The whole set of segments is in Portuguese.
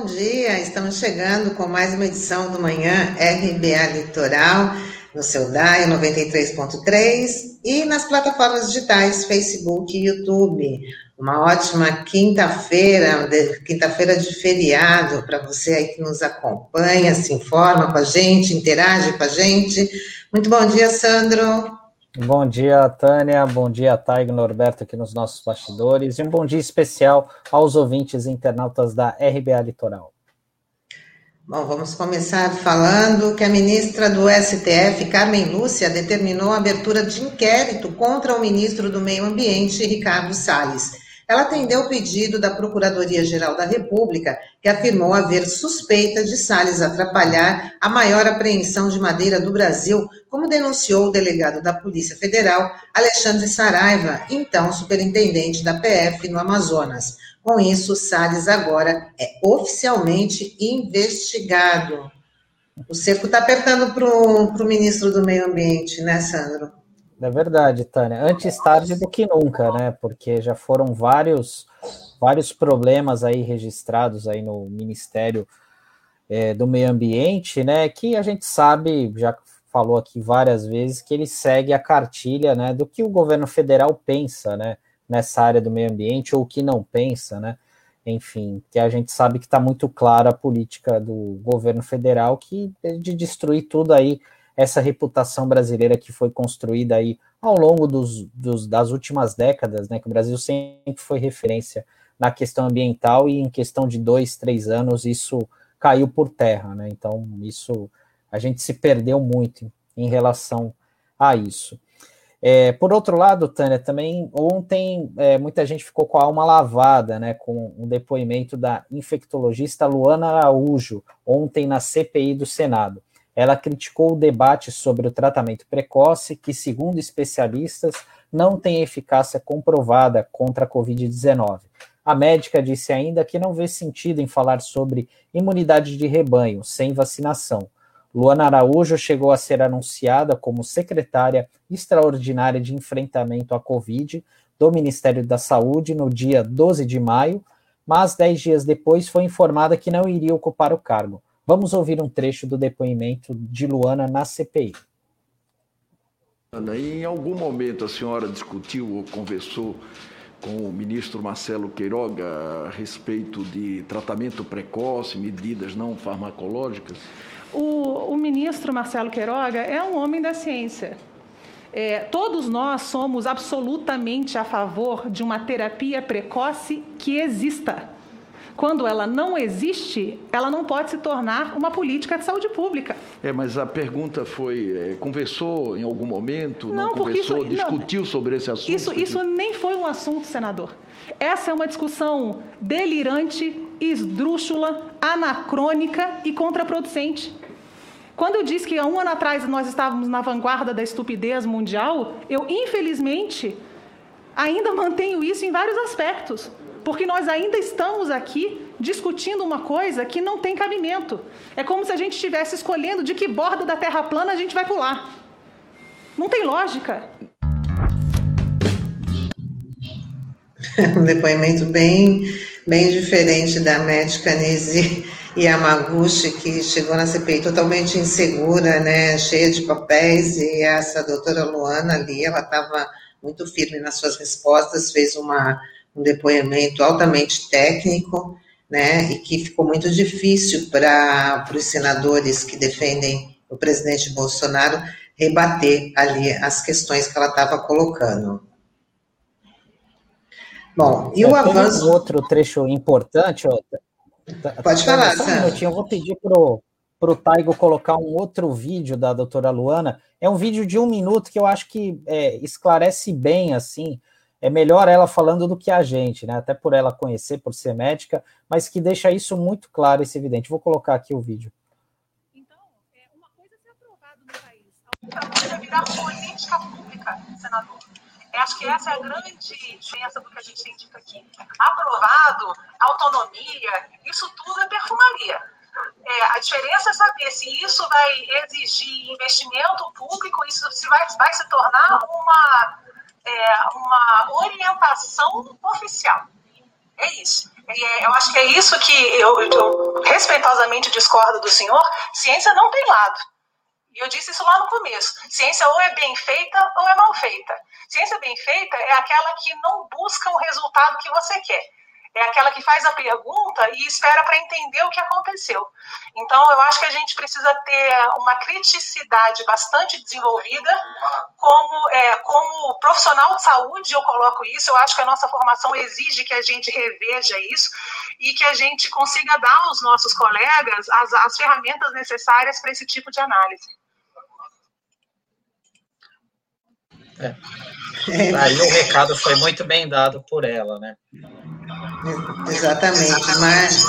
Bom dia. Estamos chegando com mais uma edição do Manhã RBA Litoral, no seu DAI 93.3 e nas plataformas digitais Facebook e YouTube. Uma ótima quinta-feira, quinta-feira de feriado, para você aí que nos acompanha, se informa com a gente, interage com a gente. Muito bom dia, Sandro. Bom dia, Tânia. Bom dia, Taigo Norberto, aqui nos nossos bastidores. E um bom dia especial aos ouvintes internautas da RBA Litoral. Bom, vamos começar falando que a ministra do STF, Carmen Lúcia, determinou a abertura de inquérito contra o ministro do Meio Ambiente, Ricardo Salles. Ela atendeu o pedido da Procuradoria-Geral da República, que afirmou haver suspeita de Salles atrapalhar a maior apreensão de madeira do Brasil, como denunciou o delegado da Polícia Federal, Alexandre Saraiva, então superintendente da PF no Amazonas. Com isso, Salles agora é oficialmente investigado. O cerco está apertando para o ministro do Meio Ambiente, né, Sandro? É verdade, Tânia. Antes tarde do que nunca, né? Porque já foram vários, vários problemas aí registrados aí no Ministério é, do Meio Ambiente, né? Que a gente sabe, já falou aqui várias vezes, que ele segue a cartilha, né? Do que o governo federal pensa, né? Nessa área do meio ambiente ou que não pensa, né? Enfim, que a gente sabe que está muito clara a política do governo federal que é de destruir tudo aí essa reputação brasileira que foi construída aí ao longo dos, dos, das últimas décadas, né, que o Brasil sempre foi referência na questão ambiental e em questão de dois, três anos isso caiu por terra, né? Então isso a gente se perdeu muito em relação a isso. É, por outro lado, Tânia, também ontem é, muita gente ficou com a alma lavada, né, com um depoimento da infectologista Luana Araújo ontem na CPI do Senado. Ela criticou o debate sobre o tratamento precoce, que, segundo especialistas, não tem eficácia comprovada contra a Covid-19. A médica disse ainda que não vê sentido em falar sobre imunidade de rebanho sem vacinação. Luana Araújo chegou a ser anunciada como secretária extraordinária de enfrentamento à Covid do Ministério da Saúde no dia 12 de maio, mas dez dias depois foi informada que não iria ocupar o cargo. Vamos ouvir um trecho do depoimento de Luana na CPI. Ana, em algum momento a senhora discutiu ou conversou com o ministro Marcelo Queiroga a respeito de tratamento precoce, medidas não farmacológicas? O, o ministro Marcelo Queiroga é um homem da ciência. É, todos nós somos absolutamente a favor de uma terapia precoce que exista. Quando ela não existe, ela não pode se tornar uma política de saúde pública. É, mas a pergunta foi: é, conversou em algum momento? Não, não conversou, isso, discutiu não, sobre esse assunto? Isso, isso nem foi um assunto, senador. Essa é uma discussão delirante, esdrúxula, anacrônica e contraproducente. Quando eu disse que há um ano atrás nós estávamos na vanguarda da estupidez mundial, eu, infelizmente, ainda mantenho isso em vários aspectos porque nós ainda estamos aqui discutindo uma coisa que não tem cabimento. É como se a gente estivesse escolhendo de que borda da Terra plana a gente vai pular. Não tem lógica. um depoimento bem, bem diferente da médica Nise Yamaguchi, que chegou na CPI totalmente insegura, né, cheia de papéis, e essa doutora Luana ali, ela estava muito firme nas suas respostas, fez uma um depoimento altamente técnico, né, e que ficou muito difícil para os senadores que defendem o presidente Bolsonaro rebater ali as questões que ela estava colocando. Bom, e o é, avanço. Um outro trecho importante, ó, tá, tá Pode falar, só um minutinho, eu vou pedir para o Taigo colocar um outro vídeo da doutora Luana. É um vídeo de um minuto que eu acho que é, esclarece bem assim é melhor ela falando do que a gente, né? Até por ela conhecer, por ser médica, mas que deixa isso muito claro e evidente. Vou colocar aqui o vídeo. Então, é uma coisa ser aprovado no país. É virar política pública, senador. Eu acho que essa é a grande diferença do que a gente dito aqui. Aprovado, autonomia, isso tudo é perfumaria. É, a diferença é saber se isso vai exigir investimento público, isso se vai, vai se tornar uma é, uma orientação oficial. É isso. é, eu acho que é isso que eu, eu respeitosamente discordo do senhor. Ciência não tem lado. E eu disse isso lá no começo. Ciência ou é bem feita ou é mal feita. Ciência bem feita é aquela que não busca o resultado que você quer é aquela que faz a pergunta e espera para entender o que aconteceu. Então, eu acho que a gente precisa ter uma criticidade bastante desenvolvida. Como, é, como profissional de saúde, eu coloco isso, eu acho que a nossa formação exige que a gente reveja isso e que a gente consiga dar aos nossos colegas as, as ferramentas necessárias para esse tipo de análise. É. Aí o recado foi muito bem dado por ela, né? Exatamente, mas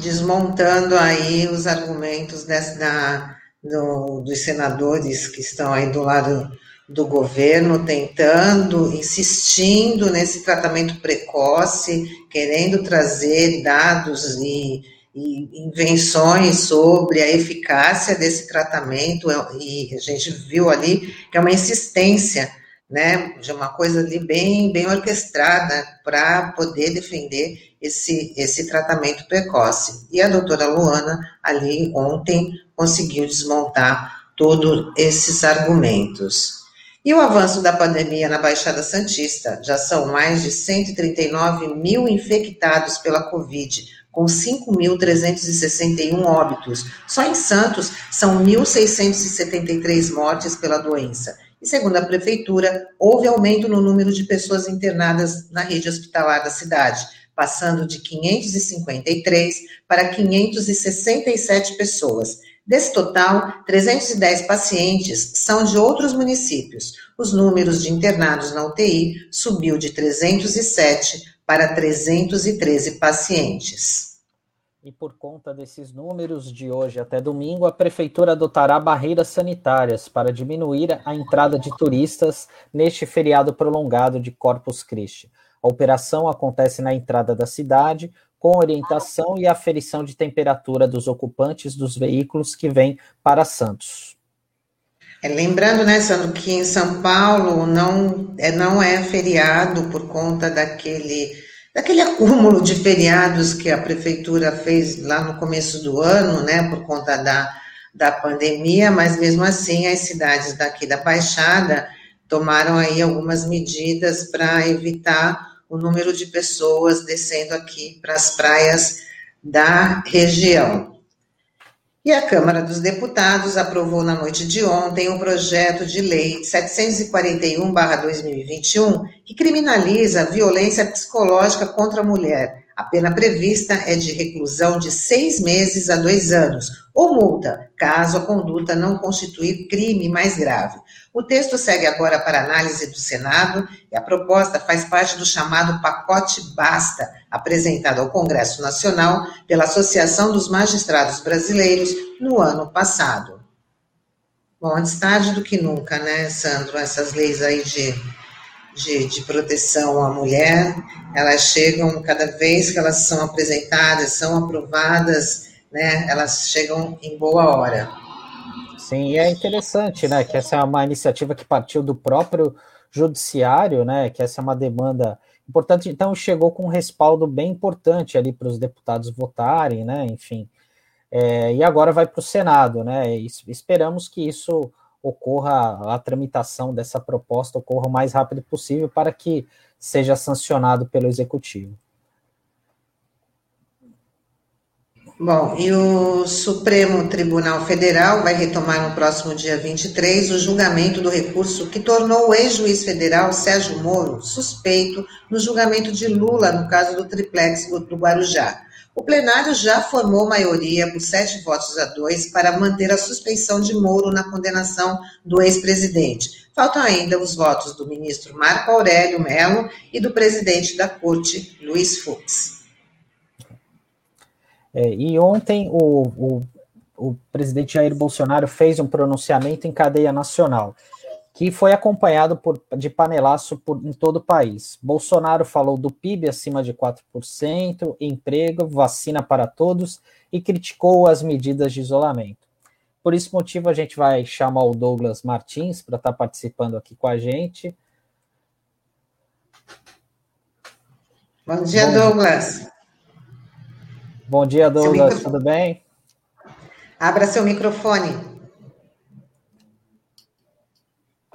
desmontando aí os argumentos dessa, da, do, dos senadores que estão aí do lado do governo, tentando, insistindo nesse tratamento precoce, querendo trazer dados e, e invenções sobre a eficácia desse tratamento, e a gente viu ali que é uma insistência né, de uma coisa ali bem, bem orquestrada para poder defender esse, esse tratamento precoce. E a doutora Luana, ali ontem, conseguiu desmontar todos esses argumentos. E o avanço da pandemia na Baixada Santista, já são mais de 139 mil infectados pela Covid, com 5.361 óbitos. Só em Santos são 1.673 mortes pela doença e, segundo a prefeitura, houve aumento no número de pessoas internadas na rede hospitalar da cidade, passando de 553 para 567 pessoas. Desse total, 310 pacientes são de outros municípios. Os números de internados na UTI subiu de 307 para 313 pacientes. E por conta desses números de hoje até domingo, a prefeitura adotará barreiras sanitárias para diminuir a entrada de turistas neste feriado prolongado de Corpus Christi. A operação acontece na entrada da cidade, com orientação e aferição de temperatura dos ocupantes dos veículos que vêm para Santos. É, lembrando, né, Sandro, que em São Paulo não é, não é feriado por conta daquele daquele acúmulo de feriados que a prefeitura fez lá no começo do ano, né, por conta da, da pandemia, mas mesmo assim as cidades daqui da Baixada tomaram aí algumas medidas para evitar o número de pessoas descendo aqui para as praias da região. E a Câmara dos Deputados aprovou na noite de ontem um projeto de lei 741-2021 que criminaliza a violência psicológica contra a mulher. A pena prevista é de reclusão de seis meses a dois anos, ou multa, caso a conduta não constituir crime mais grave. O texto segue agora para análise do Senado e a proposta faz parte do chamado pacote Basta, apresentado ao Congresso Nacional pela Associação dos Magistrados Brasileiros no ano passado. Bom, antes tarde do que nunca, né, Sandro? Essas leis aí de, de, de proteção à mulher, elas chegam cada vez que elas são apresentadas, são aprovadas, né, elas chegam em boa hora. Sim, e é interessante, né, que essa é uma iniciativa que partiu do próprio judiciário, né, que essa é uma demanda importante, então chegou com um respaldo bem importante ali para os deputados votarem, né, enfim, é, e agora vai para o Senado, né, e esperamos que isso ocorra, a tramitação dessa proposta ocorra o mais rápido possível para que seja sancionado pelo Executivo. Bom, e o Supremo Tribunal Federal vai retomar no próximo dia 23 o julgamento do recurso que tornou o ex-juiz federal Sérgio Moro suspeito no julgamento de Lula no caso do triplex do Guarujá. O plenário já formou maioria por sete votos a dois para manter a suspeição de Moro na condenação do ex-presidente. Faltam ainda os votos do ministro Marco Aurélio Mello e do presidente da corte, Luiz Fux. É, e ontem o, o, o presidente Jair Bolsonaro fez um pronunciamento em cadeia nacional, que foi acompanhado por, de panelaço por, em todo o país. Bolsonaro falou do PIB acima de 4%, emprego, vacina para todos e criticou as medidas de isolamento. Por esse motivo, a gente vai chamar o Douglas Martins para estar tá participando aqui com a gente. Bom dia, Bom, Douglas. Bom dia, Douglas, tudo bem? Abra seu microfone.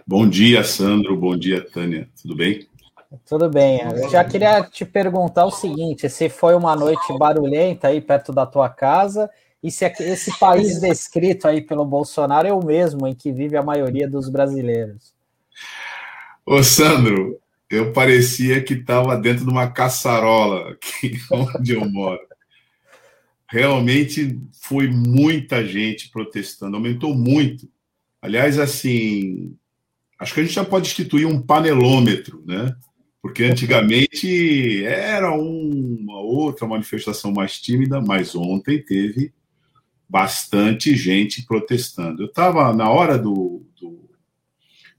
Bom dia, Sandro. Bom dia, Tânia. Tudo bem? Tudo bem. Eu já queria te perguntar o seguinte: se foi uma noite barulhenta aí perto da tua casa e se esse país descrito aí pelo Bolsonaro é o mesmo em que vive a maioria dos brasileiros. Ô, Sandro, eu parecia que estava dentro de uma caçarola aqui onde eu moro. Realmente foi muita gente protestando, aumentou muito. Aliás, assim, acho que a gente já pode instituir um panelômetro, né? Porque antigamente era uma outra manifestação mais tímida, mas ontem teve bastante gente protestando. Eu estava, na hora do, do,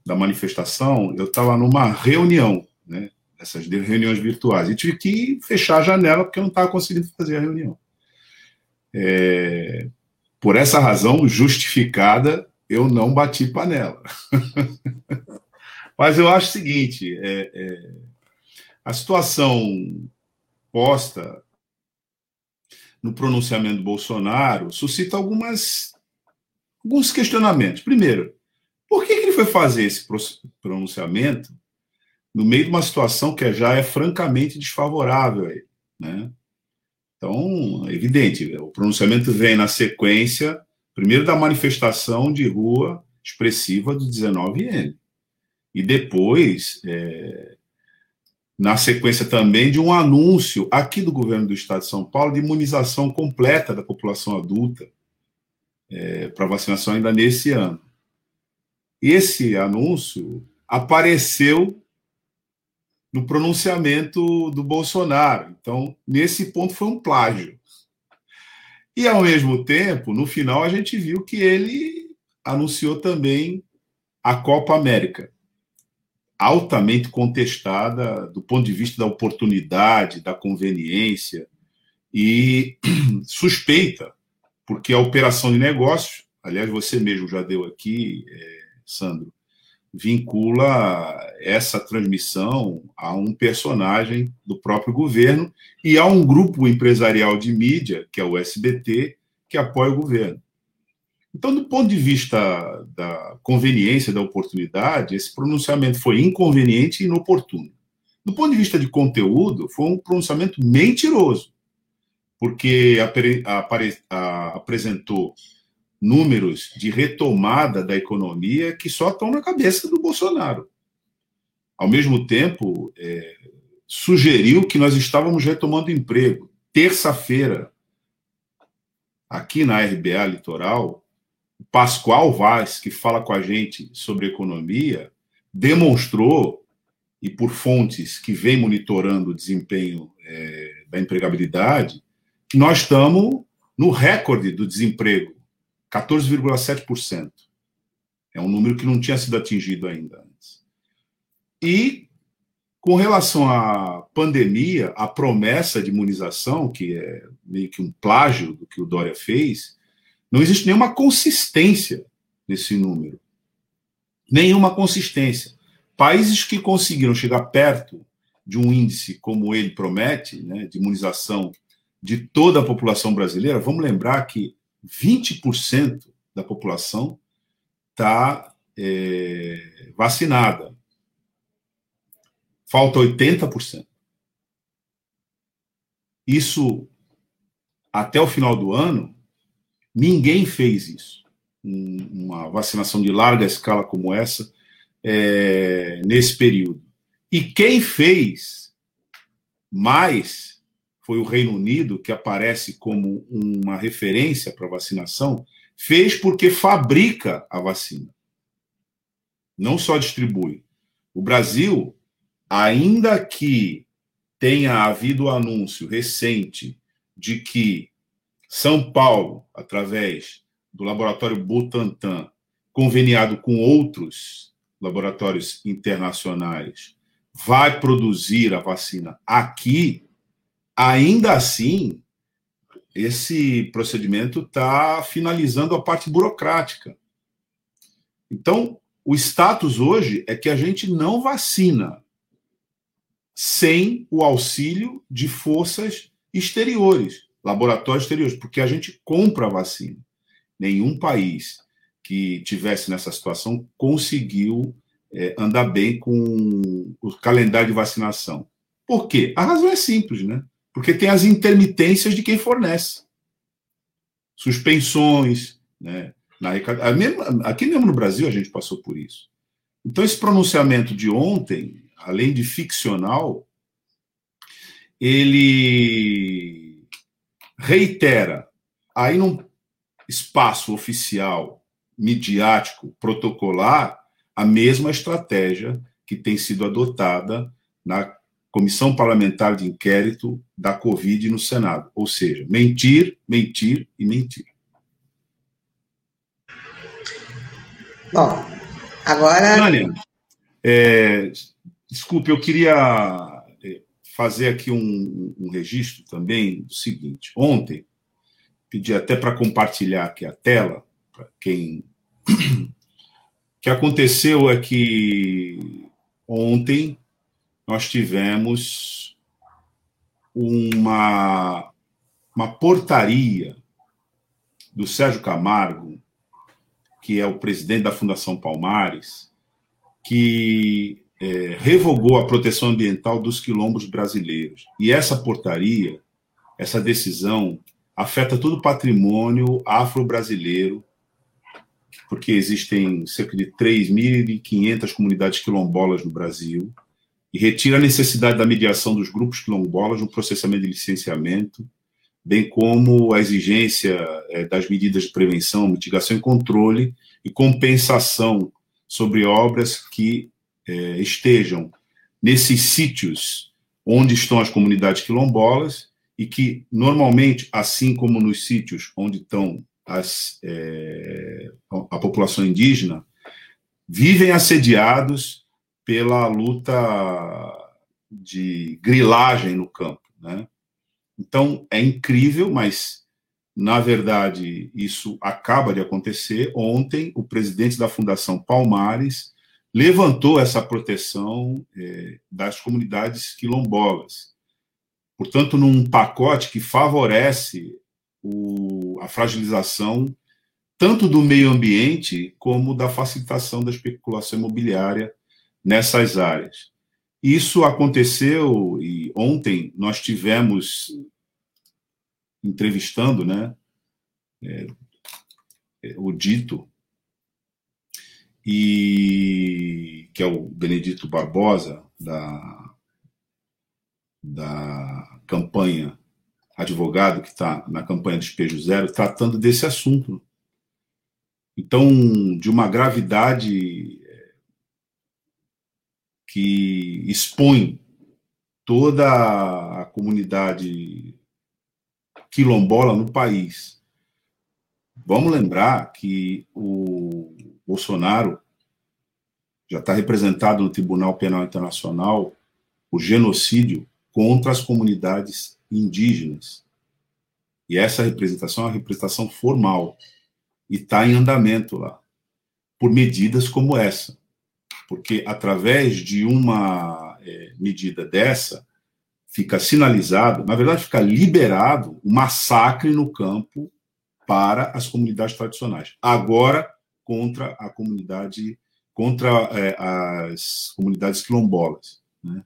da manifestação, eu estava numa reunião, né? essas reuniões virtuais, e tive que fechar a janela porque eu não estava conseguindo fazer a reunião. É, por essa razão justificada, eu não bati panela. Mas eu acho o seguinte: é, é, a situação posta no pronunciamento do Bolsonaro suscita algumas, alguns questionamentos. Primeiro, por que, que ele foi fazer esse pronunciamento no meio de uma situação que já é francamente desfavorável a ele? Né? Então, é evidente, o pronunciamento vem na sequência, primeiro, da manifestação de rua expressiva do 19N, e depois é, na sequência também de um anúncio aqui do governo do estado de São Paulo de imunização completa da população adulta é, para vacinação ainda nesse ano. Esse anúncio apareceu no pronunciamento do Bolsonaro. Então, nesse ponto foi um plágio. E, ao mesmo tempo, no final, a gente viu que ele anunciou também a Copa América. Altamente contestada do ponto de vista da oportunidade, da conveniência e suspeita, porque a operação de negócios, aliás, você mesmo já deu aqui, é, Sandro, vincula essa transmissão a um personagem do próprio governo e a um grupo empresarial de mídia, que é o SBT, que apoia o governo. Então, do ponto de vista da conveniência, da oportunidade, esse pronunciamento foi inconveniente e inoportuno. Do ponto de vista de conteúdo, foi um pronunciamento mentiroso, porque apresentou números de retomada da economia que só estão na cabeça do Bolsonaro. Ao mesmo tempo, é, sugeriu que nós estávamos retomando emprego. Terça-feira, aqui na RBA Litoral, Pascoal Vaz, que fala com a gente sobre economia, demonstrou, e por fontes que vem monitorando o desempenho é, da empregabilidade, que nós estamos no recorde do desemprego, 14,7%. É um número que não tinha sido atingido ainda antes. E, com relação à pandemia, a promessa de imunização, que é meio que um plágio do que o Dória fez, não existe nenhuma consistência nesse número. Nenhuma consistência. Países que conseguiram chegar perto de um índice como ele promete, né, de imunização de toda a população brasileira, vamos lembrar que 20% da população está é, vacinada. Falta 80%. Isso, até o final do ano, Ninguém fez isso. Uma vacinação de larga escala como essa é, nesse período. E quem fez mais foi o Reino Unido, que aparece como uma referência para vacinação, fez porque fabrica a vacina. Não só distribui. O Brasil, ainda que tenha havido anúncio recente de que são Paulo, através do laboratório Butantan, conveniado com outros laboratórios internacionais, vai produzir a vacina aqui, ainda assim, esse procedimento está finalizando a parte burocrática. Então, o status hoje é que a gente não vacina sem o auxílio de forças exteriores laboratórios exteriores, porque a gente compra a vacina. Nenhum país que tivesse nessa situação conseguiu é, andar bem com o calendário de vacinação. Por quê? A razão é simples, né? Porque tem as intermitências de quem fornece. Suspensões, né? Na, aqui mesmo no Brasil a gente passou por isso. Então, esse pronunciamento de ontem, além de ficcional, ele reitera, aí num espaço oficial, midiático, protocolar, a mesma estratégia que tem sido adotada na Comissão Parlamentar de Inquérito da Covid no Senado. Ou seja, mentir, mentir e mentir. Bom, agora. Tânia, é, desculpe, eu queria é, fazer aqui um, um registro também do seguinte. Ontem, pedi até para compartilhar aqui a tela, para quem. O que aconteceu é que ontem nós tivemos uma, uma portaria do Sérgio Camargo, que é o presidente da Fundação Palmares, que é, revogou a proteção ambiental dos quilombos brasileiros. E essa portaria, essa decisão, afeta todo o patrimônio afro-brasileiro, porque existem cerca de 3.500 comunidades quilombolas no Brasil, e retira a necessidade da mediação dos grupos quilombolas no processamento de licenciamento, bem como a exigência é, das medidas de prevenção, mitigação e controle e compensação sobre obras que é, estejam nesses sítios onde estão as comunidades quilombolas e que, normalmente, assim como nos sítios onde estão as, é, a população indígena, vivem assediados pela luta de grilagem no campo. Né? Então, é incrível, mas, na verdade, isso acaba de acontecer. Ontem, o presidente da Fundação Palmares levantou essa proteção é, das comunidades quilombolas. Portanto, num pacote que favorece o, a fragilização tanto do meio ambiente como da facilitação da especulação imobiliária nessas áreas. Isso aconteceu e ontem nós tivemos entrevistando, né, é, o Dito, e que é o Benedito Barbosa, da, da campanha, advogado que está na campanha Despejo Zero, tratando desse assunto. Então, de uma gravidade é, que expõe toda a comunidade quilombola no país. Vamos lembrar que o Bolsonaro já está representado no Tribunal Penal Internacional o genocídio contra as comunidades indígenas. E essa representação é uma representação formal e está em andamento lá, por medidas como essa. Porque através de uma é, medida dessa, fica sinalizado, na verdade, fica liberado o massacre no campo para as comunidades tradicionais. Agora, contra a comunidade, contra é, as comunidades quilombolas. Né?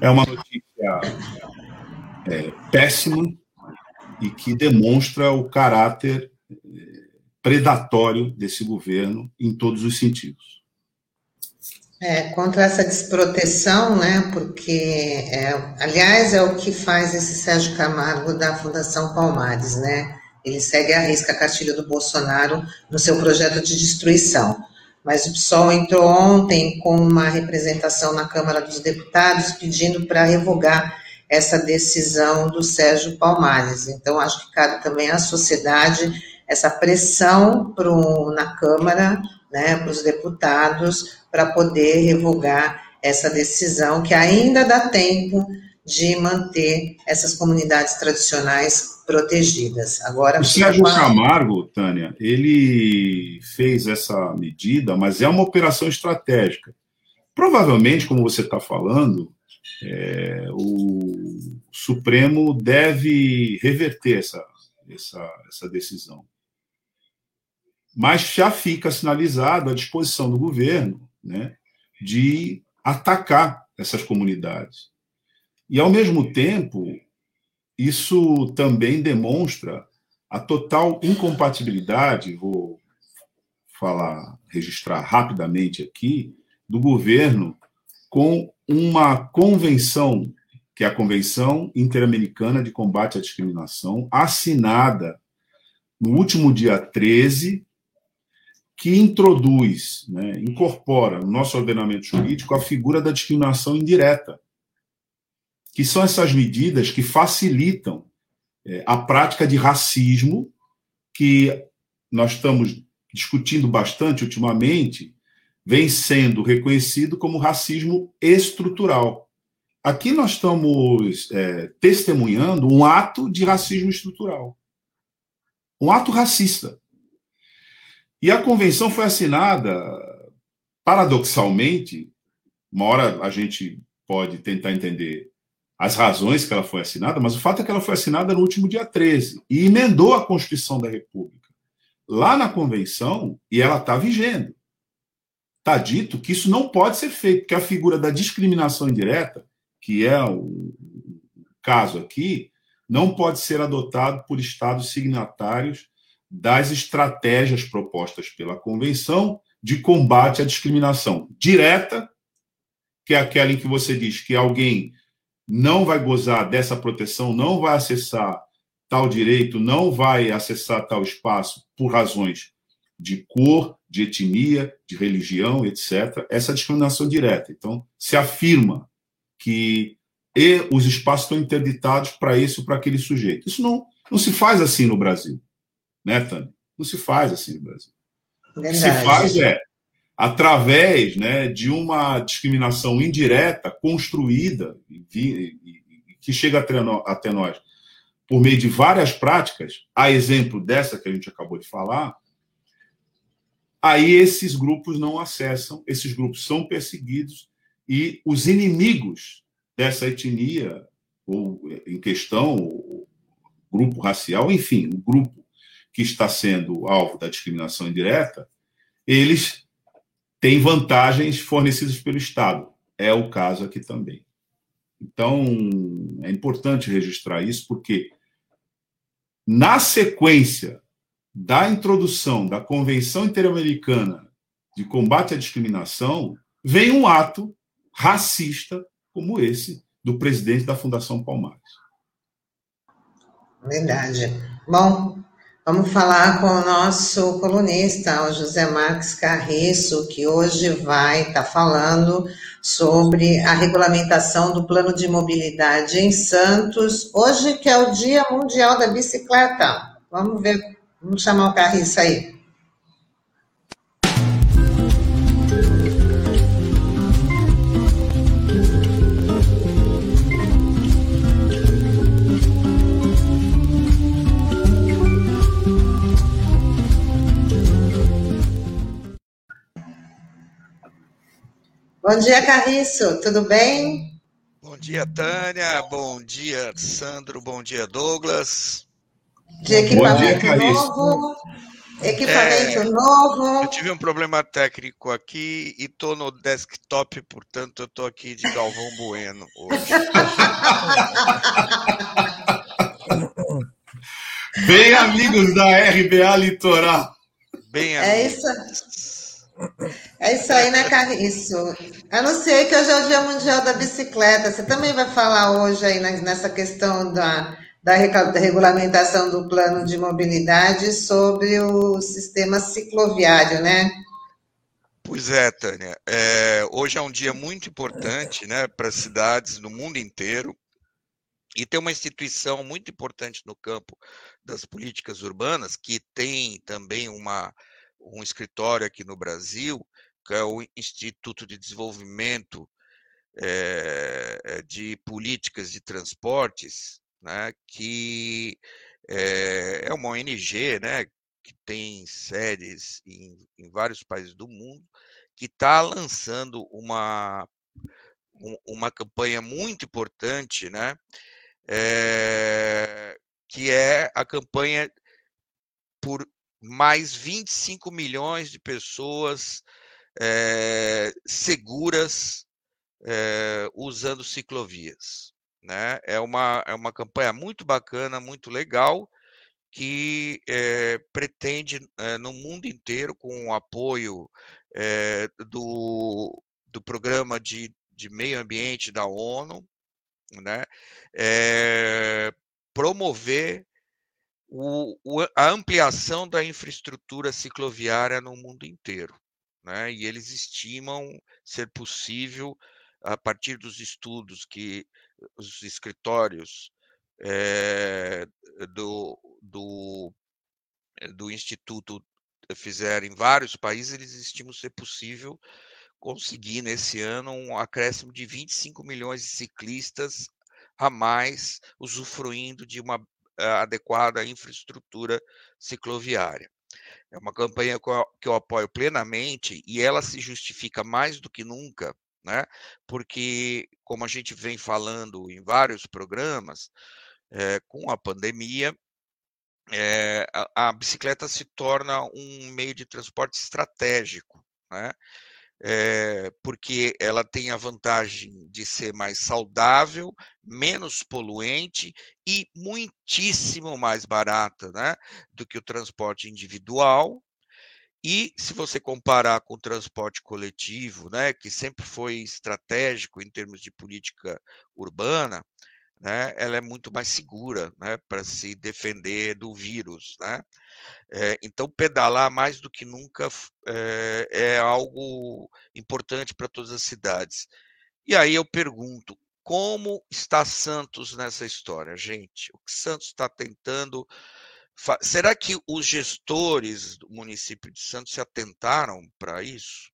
É uma notícia é, péssima e que demonstra o caráter é, predatório desse governo em todos os sentidos. É, contra essa desproteção, né, porque, é, aliás, é o que faz esse Sérgio Camargo da Fundação Palmares, né, ele segue a risca a cartilha do Bolsonaro no seu projeto de destruição. Mas o PSOL entrou ontem com uma representação na Câmara dos Deputados pedindo para revogar essa decisão do Sérgio Palmares. Então, acho que cabe também à sociedade essa pressão pro, na Câmara, né, para os deputados, para poder revogar essa decisão, que ainda dá tempo de manter essas comunidades tradicionais protegidas. Agora, o Sérgio Camargo, Tânia, ele fez essa medida, mas é uma operação estratégica. Provavelmente, como você está falando, é, o Supremo deve reverter essa, essa, essa decisão. Mas já fica sinalizado a disposição do governo né, de atacar essas comunidades. E, ao mesmo tempo, isso também demonstra a total incompatibilidade, vou falar, registrar rapidamente aqui, do governo com uma convenção, que é a Convenção Interamericana de Combate à Discriminação, assinada no último dia 13, que introduz, né, incorpora no nosso ordenamento jurídico a figura da discriminação indireta, que são essas medidas que facilitam é, a prática de racismo, que nós estamos discutindo bastante ultimamente, vem sendo reconhecido como racismo estrutural. Aqui nós estamos é, testemunhando um ato de racismo estrutural, um ato racista. E a convenção foi assinada, paradoxalmente, uma hora a gente pode tentar entender as razões que ela foi assinada, mas o fato é que ela foi assinada no último dia 13 e emendou a Constituição da República. Lá na convenção, e ela está vigendo. Está dito que isso não pode ser feito, que a figura da discriminação indireta, que é o caso aqui, não pode ser adotado por estados signatários das estratégias propostas pela convenção de combate à discriminação direta, que é aquela em que você diz que alguém não vai gozar dessa proteção, não vai acessar tal direito, não vai acessar tal espaço por razões de cor, de etnia, de religião, etc. Essa discriminação direta. Então, se afirma que os espaços estão interditados para esse ou para aquele sujeito. Isso não, não se faz assim no Brasil, né, Tânia? Não se faz assim no Brasil. Verdade. O que se faz é através né, de uma discriminação indireta, construída, que chega até nós por meio de várias práticas, a exemplo dessa que a gente acabou de falar, aí esses grupos não acessam, esses grupos são perseguidos e os inimigos dessa etnia, ou em questão, o grupo racial, enfim, o grupo que está sendo alvo da discriminação indireta, eles tem vantagens fornecidas pelo Estado. É o caso aqui também. Então, é importante registrar isso, porque na sequência da introdução da Convenção Interamericana de Combate à Discriminação, vem um ato racista como esse do presidente da Fundação Palmares. Verdade. Bom, Vamos falar com o nosso colunista, o José Marques Carriço, que hoje vai estar tá falando sobre a regulamentação do plano de mobilidade em Santos, hoje que é o Dia Mundial da Bicicleta. Vamos ver, vamos chamar o Carriço aí. Bom dia, Carriço, tudo bem? Bom dia, Tânia. Bom dia, Sandro. Bom dia, Douglas. De equipamento dia, novo. Equipamento é, novo. Eu tive um problema técnico aqui e estou no desktop, portanto, eu estou aqui de Galvão Bueno hoje. Bem amigos da RBA Litoral. Bem amigos. É isso. É isso aí, né, Carriço? Anunciei que hoje é o Dia Mundial da Bicicleta. Você também vai falar hoje aí nessa questão da, da regulamentação do plano de mobilidade sobre o sistema cicloviário, né? Pois é, Tânia. É, hoje é um dia muito importante né, para as cidades no mundo inteiro. E tem uma instituição muito importante no campo das políticas urbanas, que tem também uma, um escritório aqui no Brasil, que é o Instituto de Desenvolvimento é, de Políticas de Transportes, né, que é, é uma ONG né, que tem sedes em, em vários países do mundo, que está lançando uma, uma campanha muito importante né, é, que é a campanha por mais 25 milhões de pessoas é, seguras é, usando ciclovias. Né? É, uma, é uma campanha muito bacana, muito legal, que é, pretende, no mundo inteiro, com o apoio do, do Programa de, de Meio Ambiente da ONU, né? promover o, o, a ampliação da infraestrutura cicloviária no mundo inteiro. Né? E eles estimam ser possível, a partir dos estudos que os escritórios é, do, do, do Instituto fizeram em vários países, eles estimam ser possível conseguir nesse ano um acréscimo de 25 milhões de ciclistas a mais usufruindo de uma eh, adequada infraestrutura cicloviária. É uma campanha que eu apoio plenamente e ela se justifica mais do que nunca, né? Porque, como a gente vem falando em vários programas, é, com a pandemia, é, a, a, bicicleta se torna um meio de transporte estratégico, né? É, porque ela tem a vantagem de ser mais saudável, menos poluente e muitíssimo mais barata né, do que o transporte individual. E se você comparar com o transporte coletivo, né, que sempre foi estratégico em termos de política urbana, né, ela é muito mais segura né, para se defender do vírus. Né? É, então, pedalar mais do que nunca é, é algo importante para todas as cidades. E aí eu pergunto, como está Santos nessa história, gente? O que Santos está tentando. Será que os gestores do município de Santos se atentaram para isso?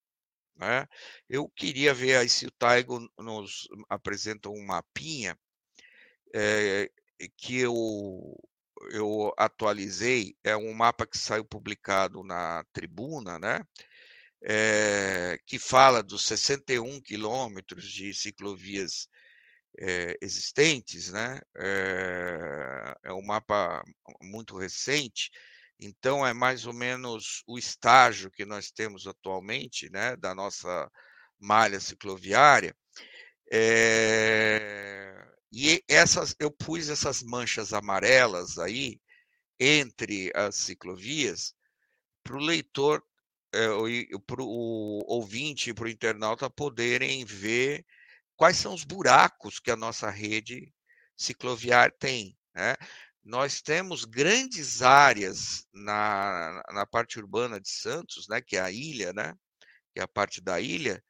Né? Eu queria ver aí se o Taigo nos apresenta um mapinha é, que eu, eu atualizei, é um mapa que saiu publicado na tribuna, né? É, que fala dos 61 quilômetros de ciclovias é, existentes, né? É, é um mapa muito recente, então é mais ou menos o estágio que nós temos atualmente, né, da nossa malha cicloviária. É, e essas, eu pus essas manchas amarelas aí entre as ciclovias para o leitor, é, para o ouvinte, para o internauta poderem ver quais são os buracos que a nossa rede cicloviária tem. Né? Nós temos grandes áreas na, na parte urbana de Santos, né, que é a ilha, né, que é a parte da ilha,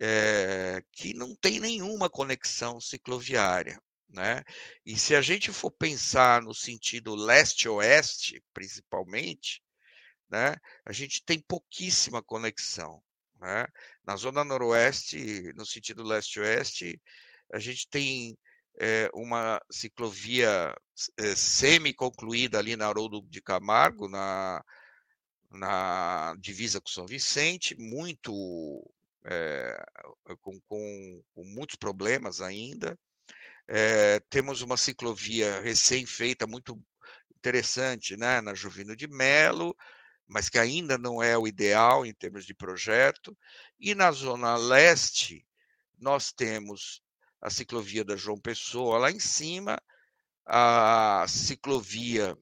é, que não tem nenhuma conexão cicloviária. Né? E se a gente for pensar no sentido leste-oeste, principalmente, né, a gente tem pouquíssima conexão. Né? Na zona noroeste, no sentido leste-oeste, a gente tem é, uma ciclovia é, semi-concluída ali na Haroldo de Camargo, na, na divisa com São Vicente, muito é, com, com, com, muitos problemas ainda. É, temos uma ciclovia recém-feita, muito interessante, né, na Juvino de Melo, mas que ainda não é o ideal em termos de projeto. E na Zona Leste, nós temos a ciclovia da João Pessoa lá em cima, a ciclovia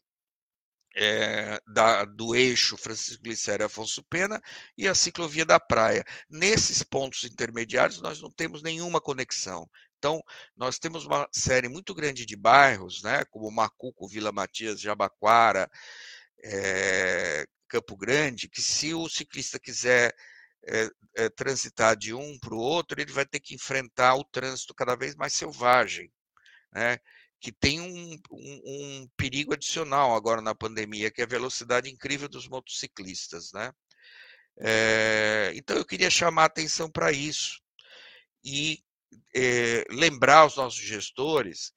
é, da, do eixo Francisco Glicério Afonso Pena e a ciclovia da praia. Nesses pontos intermediários, nós não temos nenhuma conexão. Então, nós temos uma série muito grande de bairros, né, como Macuco, Vila Matias, Jabaquara, é, Campo Grande, que se o ciclista quiser é, transitar de um para o outro, ele vai ter que enfrentar o trânsito cada vez mais selvagem. Né? Que tem um, um, um, perigo adicional agora na pandemia, que é a velocidade incrível dos motociclistas, né? É, então eu queria chamar a atenção para isso e é, lembrar os nossos gestores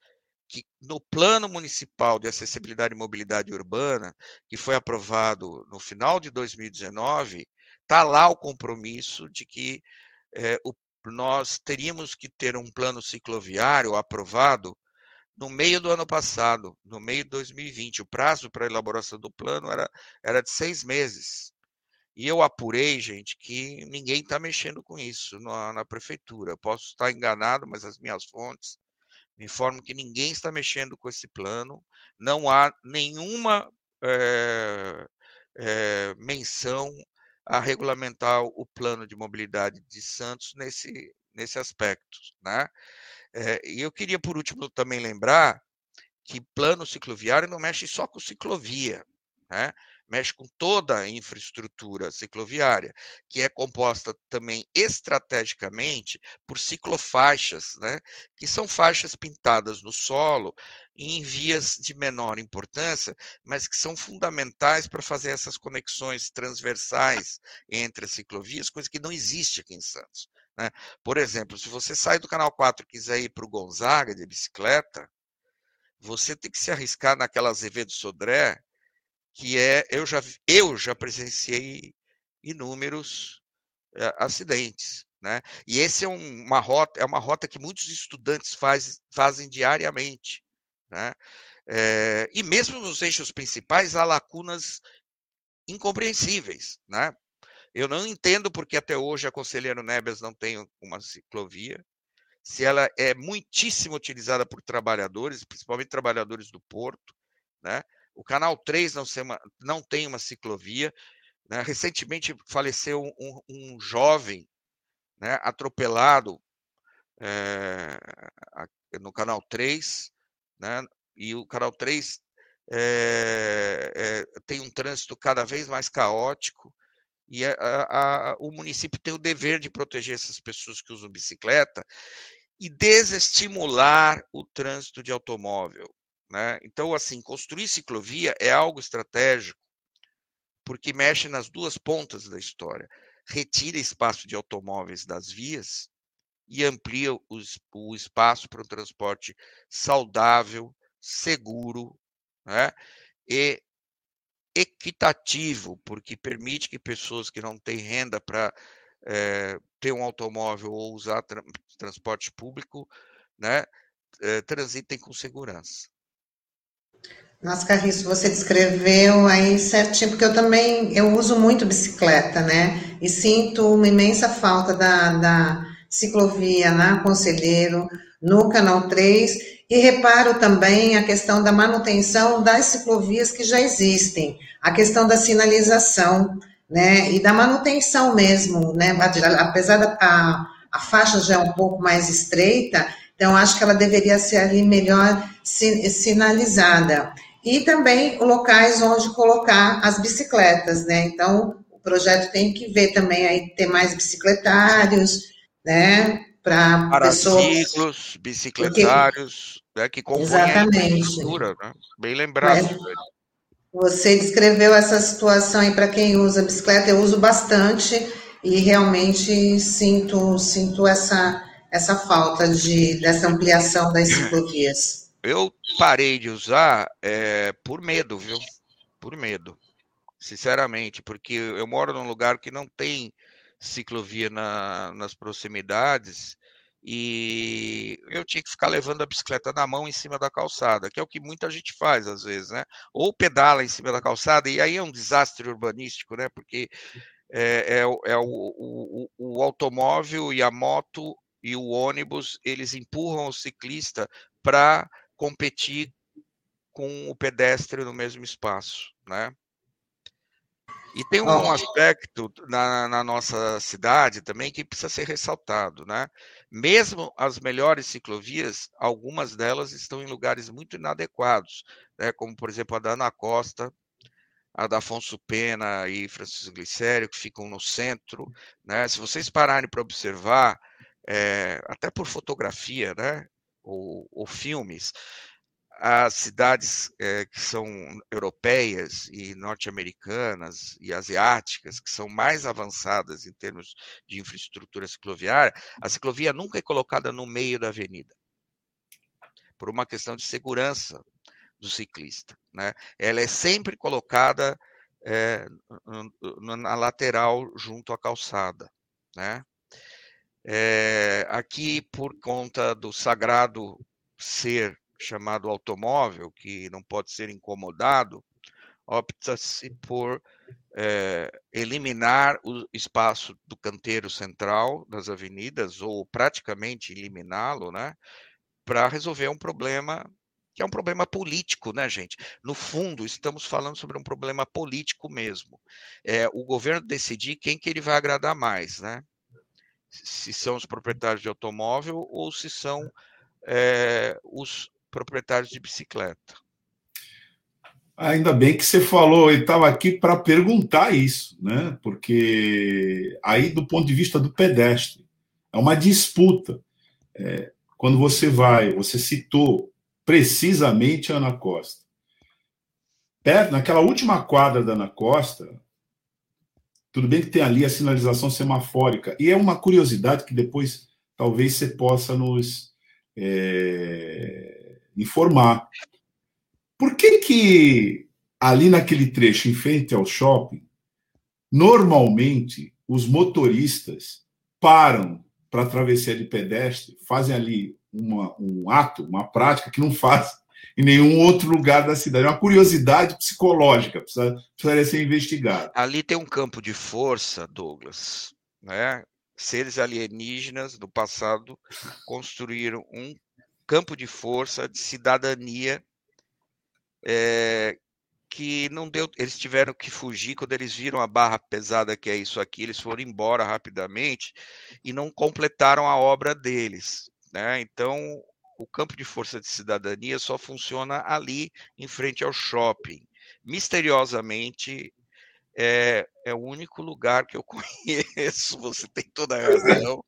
que no Plano Municipal de Acessibilidade e Mobilidade Urbana, que foi aprovado no final de 2019, está lá o compromisso de que é, o, nós teríamos que ter um plano cicloviário aprovado no meio do ano passado, no meio de 2020. O prazo para elaboração do plano era, era de seis meses. E eu apurei, gente, que ninguém está mexendo com isso na, na, prefeitura. Eu posso estar enganado, mas as minhas fontes me informam que ninguém está mexendo com esse plano. Não há nenhuma é, é, menção a regulamentar o plano de mobilidade de Santos nesse, nesse aspecto. Né? É, e eu queria, por último, também lembrar que plano cicloviário não mexe só com ciclovia, né? mexe com toda a infraestrutura cicloviária, que é composta também estrategicamente por ciclofaixas, né? que são faixas pintadas no solo em vias de menor importância, mas que são fundamentais para fazer essas conexões transversais entre as ciclovias, coisa que não existe aqui em Santos. Né? Por exemplo, se você sai do Canal 4 e quiser ir para o Gonzaga de bicicleta, você tem que se arriscar naquela Azevedo Sodré, que é, eu já, eu já presenciei inúmeros é, acidentes. Né? E esse é um, uma rota, é uma rota que muitos estudantes faz, fazem diariamente. Né? É, e mesmo nos eixos principais há lacunas incompreensíveis. Né? Eu não entendo porque até hoje a Conselheiro Nebias não tem uma ciclovia, se ela é muitíssimo utilizada por trabalhadores, principalmente trabalhadores do porto, né? O Canal 3 não, uma, não tem uma ciclovia. Né? Recentemente faleceu um, um jovem né, atropelado é, no Canal 3, né? e o Canal 3 é, é, tem um trânsito cada vez mais caótico, e a, a, o município tem o dever de proteger essas pessoas que usam bicicleta e desestimular o trânsito de automóvel. Né? Então, assim, construir ciclovia é algo estratégico, porque mexe nas duas pontas da história. Retira espaço de automóveis das vias e amplia o, o espaço para um transporte saudável, seguro né? e equitativo, porque permite que pessoas que não têm renda para é, ter um automóvel ou usar tra transporte público, né, é, transitem com segurança. Nossa, Carriço, você descreveu aí certinho, porque eu também eu uso muito bicicleta, né? E sinto uma imensa falta da, da ciclovia na Conselheiro, no Canal 3, e reparo também a questão da manutenção das ciclovias que já existem, a questão da sinalização, né? E da manutenção mesmo, né? Apesar da a, a faixa já é um pouco mais estreita, então acho que ela deveria ser ali melhor sinalizada e também locais onde colocar as bicicletas, né? Então, o projeto tem que ver também aí ter mais bicicletários, né? Para pessoas... bicicletários, Porque... né, que compõem Exatamente. a infraestrutura, né? Bem lembrado. Mas, você descreveu essa situação aí para quem usa bicicleta, eu uso bastante e realmente sinto, sinto essa, essa falta de, dessa ampliação das ciclovias. Eu parei de usar é, por medo, viu? Por medo, sinceramente, porque eu moro num lugar que não tem ciclovia na, nas proximidades e eu tinha que ficar levando a bicicleta na mão em cima da calçada, que é o que muita gente faz às vezes, né? Ou pedala em cima da calçada, e aí é um desastre urbanístico, né? Porque é, é, é o, o, o, automóvel e a moto e o ônibus, eles empurram o ciclista para competir com o pedestre no mesmo espaço, né? E tem um aspecto na, na, nossa cidade também que precisa ser ressaltado, né? Mesmo as melhores ciclovias, algumas delas estão em lugares muito inadequados, né? Como por exemplo a da Ana Costa, a da Afonso Pena e Francisco Glicério, que ficam no centro, né? Se vocês pararem para observar, é, até por fotografia, né? ou, ou filmes, as cidades é, que são europeias e norte-americanas e asiáticas, que são mais avançadas em termos de infraestrutura cicloviária, a ciclovia nunca é colocada no meio da avenida, por uma questão de segurança do ciclista. Né? Ela é sempre colocada é, na lateral junto à calçada. Né? É, aqui, por conta do sagrado ser chamado automóvel, que não pode ser incomodado, opta-se por é, eliminar o espaço do canteiro central das avenidas, ou praticamente eliminá-lo, né, para resolver um problema que é um problema político, né, gente? No fundo, estamos falando sobre um problema político mesmo. É o governo decidir quem que ele vai agradar mais, né? Se são os proprietários de automóvel ou se são é, os proprietários de bicicleta. Ainda bem que você falou, ele estava aqui para perguntar isso, né? Porque aí, do ponto de vista do pedestre, é uma disputa. É, quando você vai, você citou precisamente a Ana Costa. Perto, naquela última quadra da Ana Costa, tudo bem que tem ali a sinalização semafórica, e é uma curiosidade que depois talvez você possa nos é, informar. Por que que ali naquele trecho, em frente ao shopping, normalmente os motoristas param para travessia de pedestre, fazem ali uma, um ato, uma prática que não faz em nenhum outro lugar da cidade. É uma curiosidade psicológica, precisa, precisaria ser investigada. Ali tem um campo de força, Douglas. Né? Seres alienígenas do passado construíram um campo de força de cidadania é, que não deu. Eles tiveram que fugir quando eles viram a barra pesada que é isso aqui. Eles foram embora rapidamente e não completaram a obra deles. Né? Então, o campo de força de cidadania só funciona ali, em frente ao shopping. Misteriosamente, é, é, o único lugar que eu conheço, você tem toda a razão,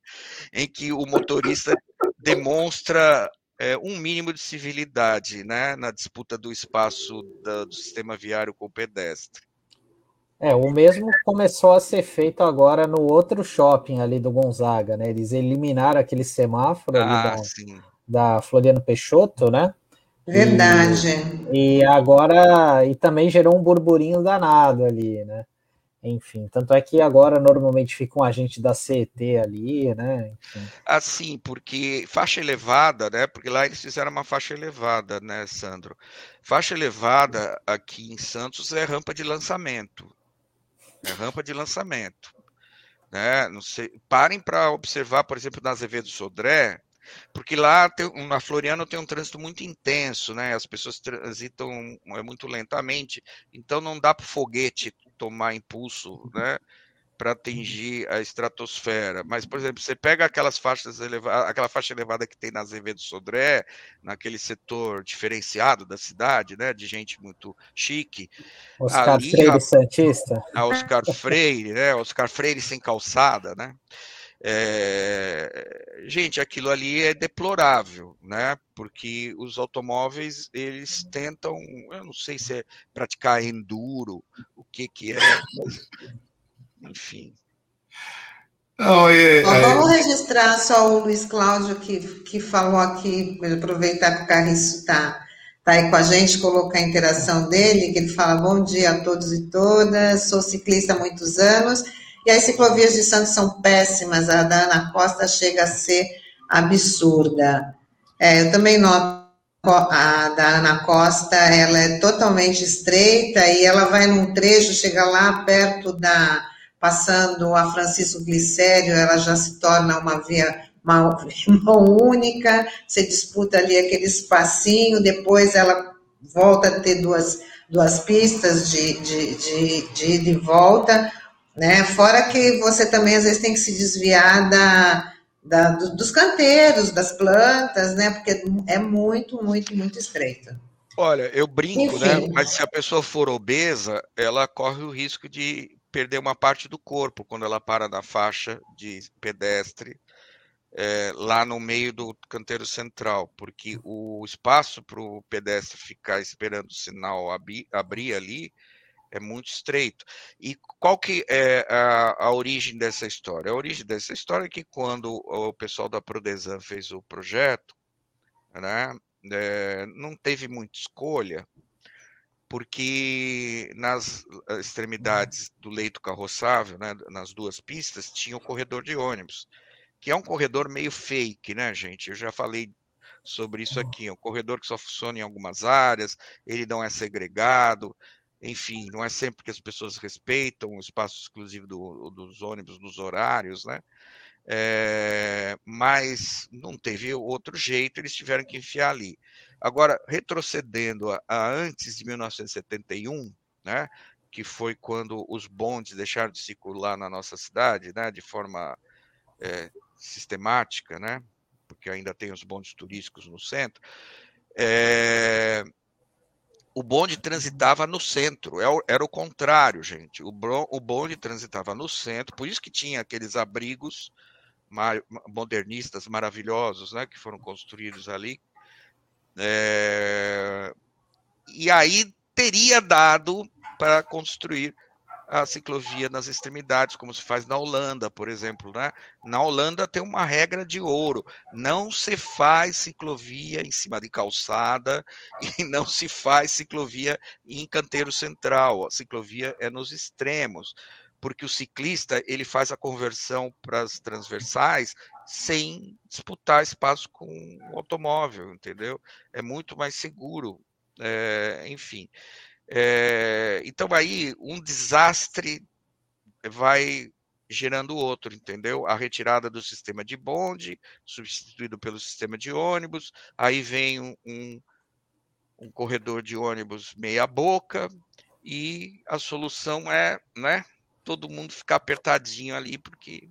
em que o motorista demonstra é, um mínimo de civilidade né, na disputa do espaço da, do sistema viário com o pedestre. É, o mesmo começou a ser feito agora no outro shopping ali do Gonzaga, né? Eles eliminaram aquele semáforo ah, ali da, da Floriano Peixoto, né? Verdade. E, e, agora, e também gerou um burburinho danado ali, né? Enfim, tanto é que agora normalmente fica um agente da CET ali, né? Enfim. Assim, porque faixa elevada, né? Porque lá eles fizeram uma faixa elevada, né, Sandro? Faixa elevada aqui em Santos é rampa de lançamento. É rampa de lançamento. Né? Não sei, parem para observar, por exemplo, na Azevedo Sodré, porque lá tem, na Floriano tem um trânsito muito intenso, né? As pessoas transitam é, muito lentamente, então não dá para foguete tomar impulso, né? para atingir a estratosfera. Mas, por exemplo, você pega aquelas faixas elevadas, aquela faixa elevada que tem na Azevedo Sodré, naquele setor diferenciado da cidade, né, de gente muito chique. Oscar ali, Freire a, Santista. A Oscar Freire, né, Oscar Freire sem calçada, né? É, gente, aquilo ali é deplorável, né? Porque os automóveis eles tentam, eu não sei se é praticar enduro, o que que é, enfim. Não, é, Bom. Vamos registrar só o Luiz Cláudio que, que falou aqui, aproveitar que o Carriço está tá aí com a gente, colocar a interação dele, que ele fala bom dia a todos e todas, sou ciclista há muitos anos, e as ciclovias de Santos são péssimas, a da Ana Costa chega a ser absurda. É, eu também noto a da Ana Costa, ela é totalmente estreita e ela vai num trecho, chega lá perto da passando a Francisco Glicério, ela já se torna uma via uma única, você disputa ali aquele espacinho, depois ela volta a ter duas, duas pistas de, de, de, de ida e volta, né? Fora que você também às vezes tem que se desviar da, da, dos canteiros, das plantas, né? Porque é muito, muito, muito estreita. Olha, eu brinco, né? Enfim. né? Mas se a pessoa for obesa, ela corre o risco de perder uma parte do corpo quando ela para na faixa de pedestre é, lá no meio do canteiro central, porque o espaço para o pedestre ficar esperando o sinal abrir, abrir ali é muito estreito. E qual que é a, a, origem dessa história? A origem dessa história é que quando o pessoal da Prodesan fez o projeto, né, é, não teve muita escolha, porque nas eh, extremidades do leito carroçável, né, nas duas pistas, tinha o corredor de ônibus, que é um corredor meio fake, né, gente? Eu já falei sobre isso aqui. É um corredor que só funciona em algumas áreas, ele não é segregado, enfim, não é sempre que as pessoas respeitam o espaço exclusivo do, dos ônibus nos horários, né? É, mas não teve outro jeito, eles tiveram que enfiar ali. Agora, retrocedendo a, a antes de 1971, né, que foi quando os bondes deixaram de circular na nossa cidade, né, de forma é, sistemática, né, porque ainda tem os bondes turísticos no centro, é, o bonde transitava no centro, é era o contrário, gente. O, bonde transitava no centro, por isso que tinha aqueles abrigos modernistas maravilhosos, né, que foram construídos ali. É, e aí teria dado para construir a ciclovia nas extremidades, como se faz na Holanda, por exemplo. Né? Na Holanda tem uma regra de ouro: não se faz ciclovia em cima de calçada e não se faz ciclovia em canteiro central. A ciclovia é nos extremos, porque o ciclista ele faz a conversão para as transversais sem disputar espaço com o automóvel, entendeu? É muito mais seguro, é, enfim. É, então aí um desastre vai gerando outro, entendeu? A retirada do sistema de bonde, substituído pelo sistema de ônibus, aí vem um, um, um corredor de ônibus meia boca, e a solução é, né, todo mundo ficar apertadinho ali, porque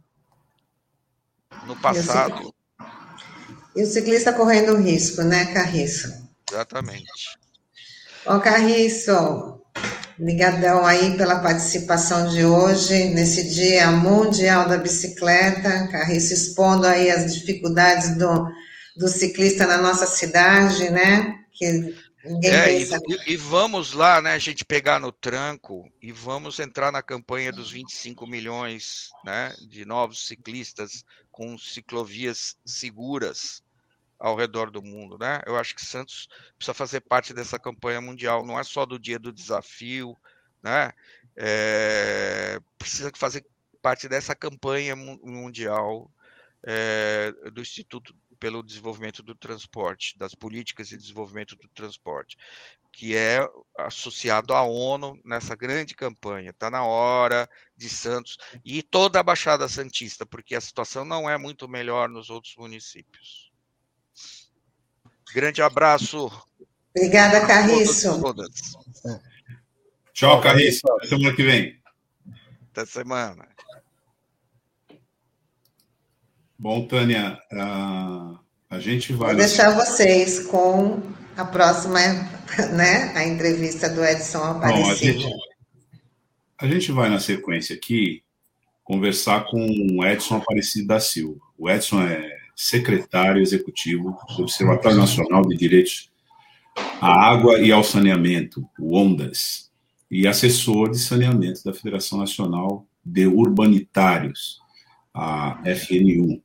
no passado. E o ciclista correndo risco, né, Carriço? Exatamente. Ó, Carriço, ligadão aí pela participação de hoje, nesse Dia Mundial da Bicicleta. Carriço expondo aí as dificuldades do, do ciclista na nossa cidade, né? Que ninguém é, pensa. E, e, vamos lá, né, a gente pegar no tranco e vamos entrar na campanha dos 25 milhões né, de novos ciclistas com ciclovias seguras ao redor do mundo, né? Eu acho que Santos precisa fazer parte dessa campanha mundial, não é só do dia do desafio, né? É, precisa fazer parte dessa campanha mundial é, do Instituto pelo Desenvolvimento do Transporte, das políticas de desenvolvimento do transporte, que é associado à ONU nessa grande campanha. Está na hora de Santos e toda a Baixada Santista, porque a situação não é muito melhor nos outros municípios. Grande abraço. Obrigada, Carriço. Tchau, Carriço. Até semana que vem. Até semana. Bom, Tânia, a, a gente vai. Vou deixar vocês com a próxima, né? A entrevista do Edson Aparecido. Bom, a, gente, a gente vai na sequência aqui conversar com o Edson Aparecido da Silva. O Edson é secretário executivo do Observatório Nacional de Direitos à Água e ao Saneamento, o ONDAS, e assessor de saneamento da Federação Nacional de Urbanitários, a FNU.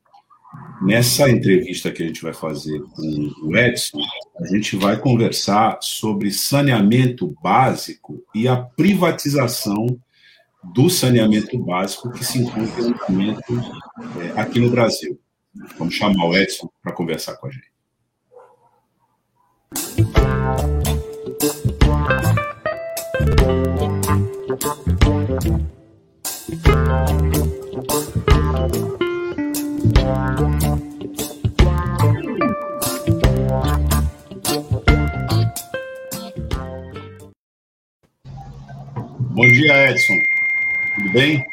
Nessa entrevista que a gente vai fazer com o Edson, a gente vai conversar sobre saneamento básico e a privatização do saneamento básico que se encontra em andamento é, aqui no Brasil. Vamos chamar o Edson para conversar com a gente. Bom dia, Edson. Tudo bem?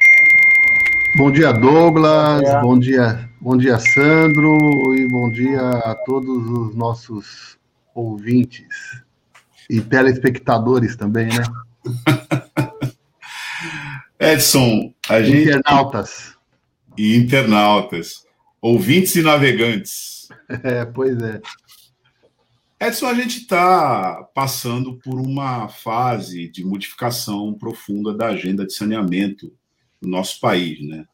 Bom dia, Douglas. Bom dia. Bom dia, bom dia, Sandro. E bom dia a todos os nossos ouvintes e telespectadores também, né? Edson, a gente. Internautas. E internautas. Ouvintes e navegantes. É, pois é. Edson, a gente está passando por uma fase de modificação profunda da agenda de saneamento do nosso país, né?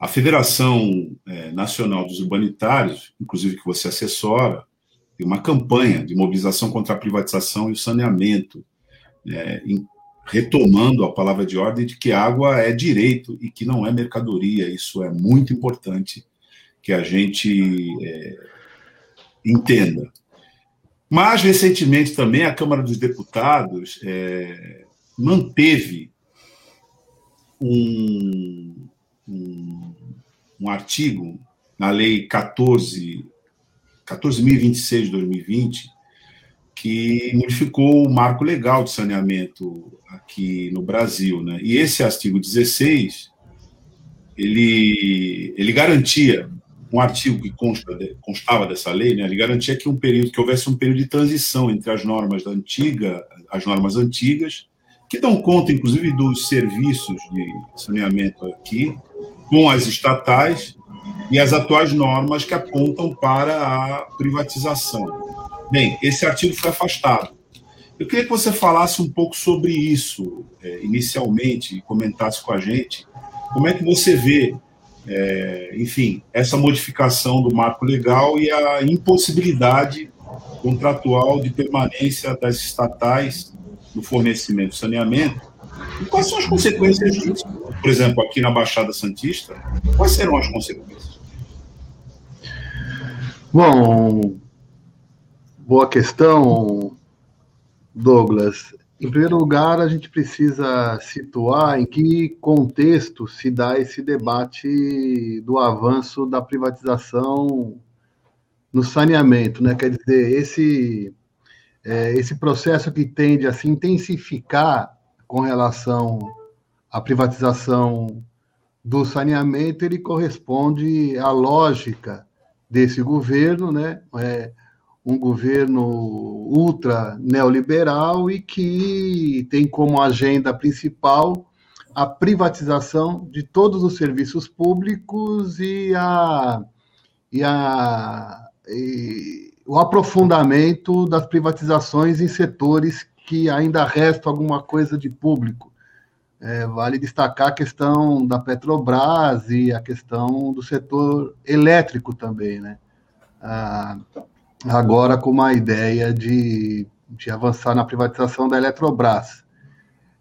A Federação é, Nacional dos Urbanitários, inclusive que você assessora, tem uma campanha de mobilização contra a privatização e o saneamento, é, em, retomando a palavra de ordem de que água é direito e que não é mercadoria. Isso é muito importante que a gente é, entenda. Mais recentemente também a Câmara dos Deputados é, manteve um, um, um, artigo na Lei 14 14.026 de 2020 que modificou o marco legal de saneamento aqui no Brasil, né? E esse artigo 16 ele ele garantia um artigo que consta, constava dessa lei, né, ele garantia que um período que houvesse um período de transição entre as normas da antiga, as normas antigas, que dão conta, inclusive, dos serviços de saneamento aqui, com as estatais e as atuais normas que apontam para a privatização. Bem, esse artigo foi afastado. Eu queria que você falasse um pouco sobre isso, é, inicialmente, e comentasse com a gente como é que você vê é, enfim, essa modificação do marco legal e a impossibilidade contratual de permanência das estatais no fornecimento de saneamento. E quais são as consequências disso? Por exemplo, aqui na Baixada Santista, quais serão as consequências? Bom, boa questão, Douglas. Em primeiro lugar, a gente precisa situar em que contexto se dá esse debate do avanço da privatização no saneamento, né? Quer dizer, esse é, esse processo que tende a se intensificar com relação à privatização do saneamento, ele corresponde à lógica desse governo, né? É, um governo ultra neoliberal e que tem como agenda principal a privatização de todos os serviços públicos e, a, e, a, o aprofundamento das privatizações em setores que ainda resta alguma coisa de público. É, vale destacar a questão da Petrobras e a questão do setor elétrico também, né? Ah, agora com uma ideia de, de avançar na privatização da Eletrobras.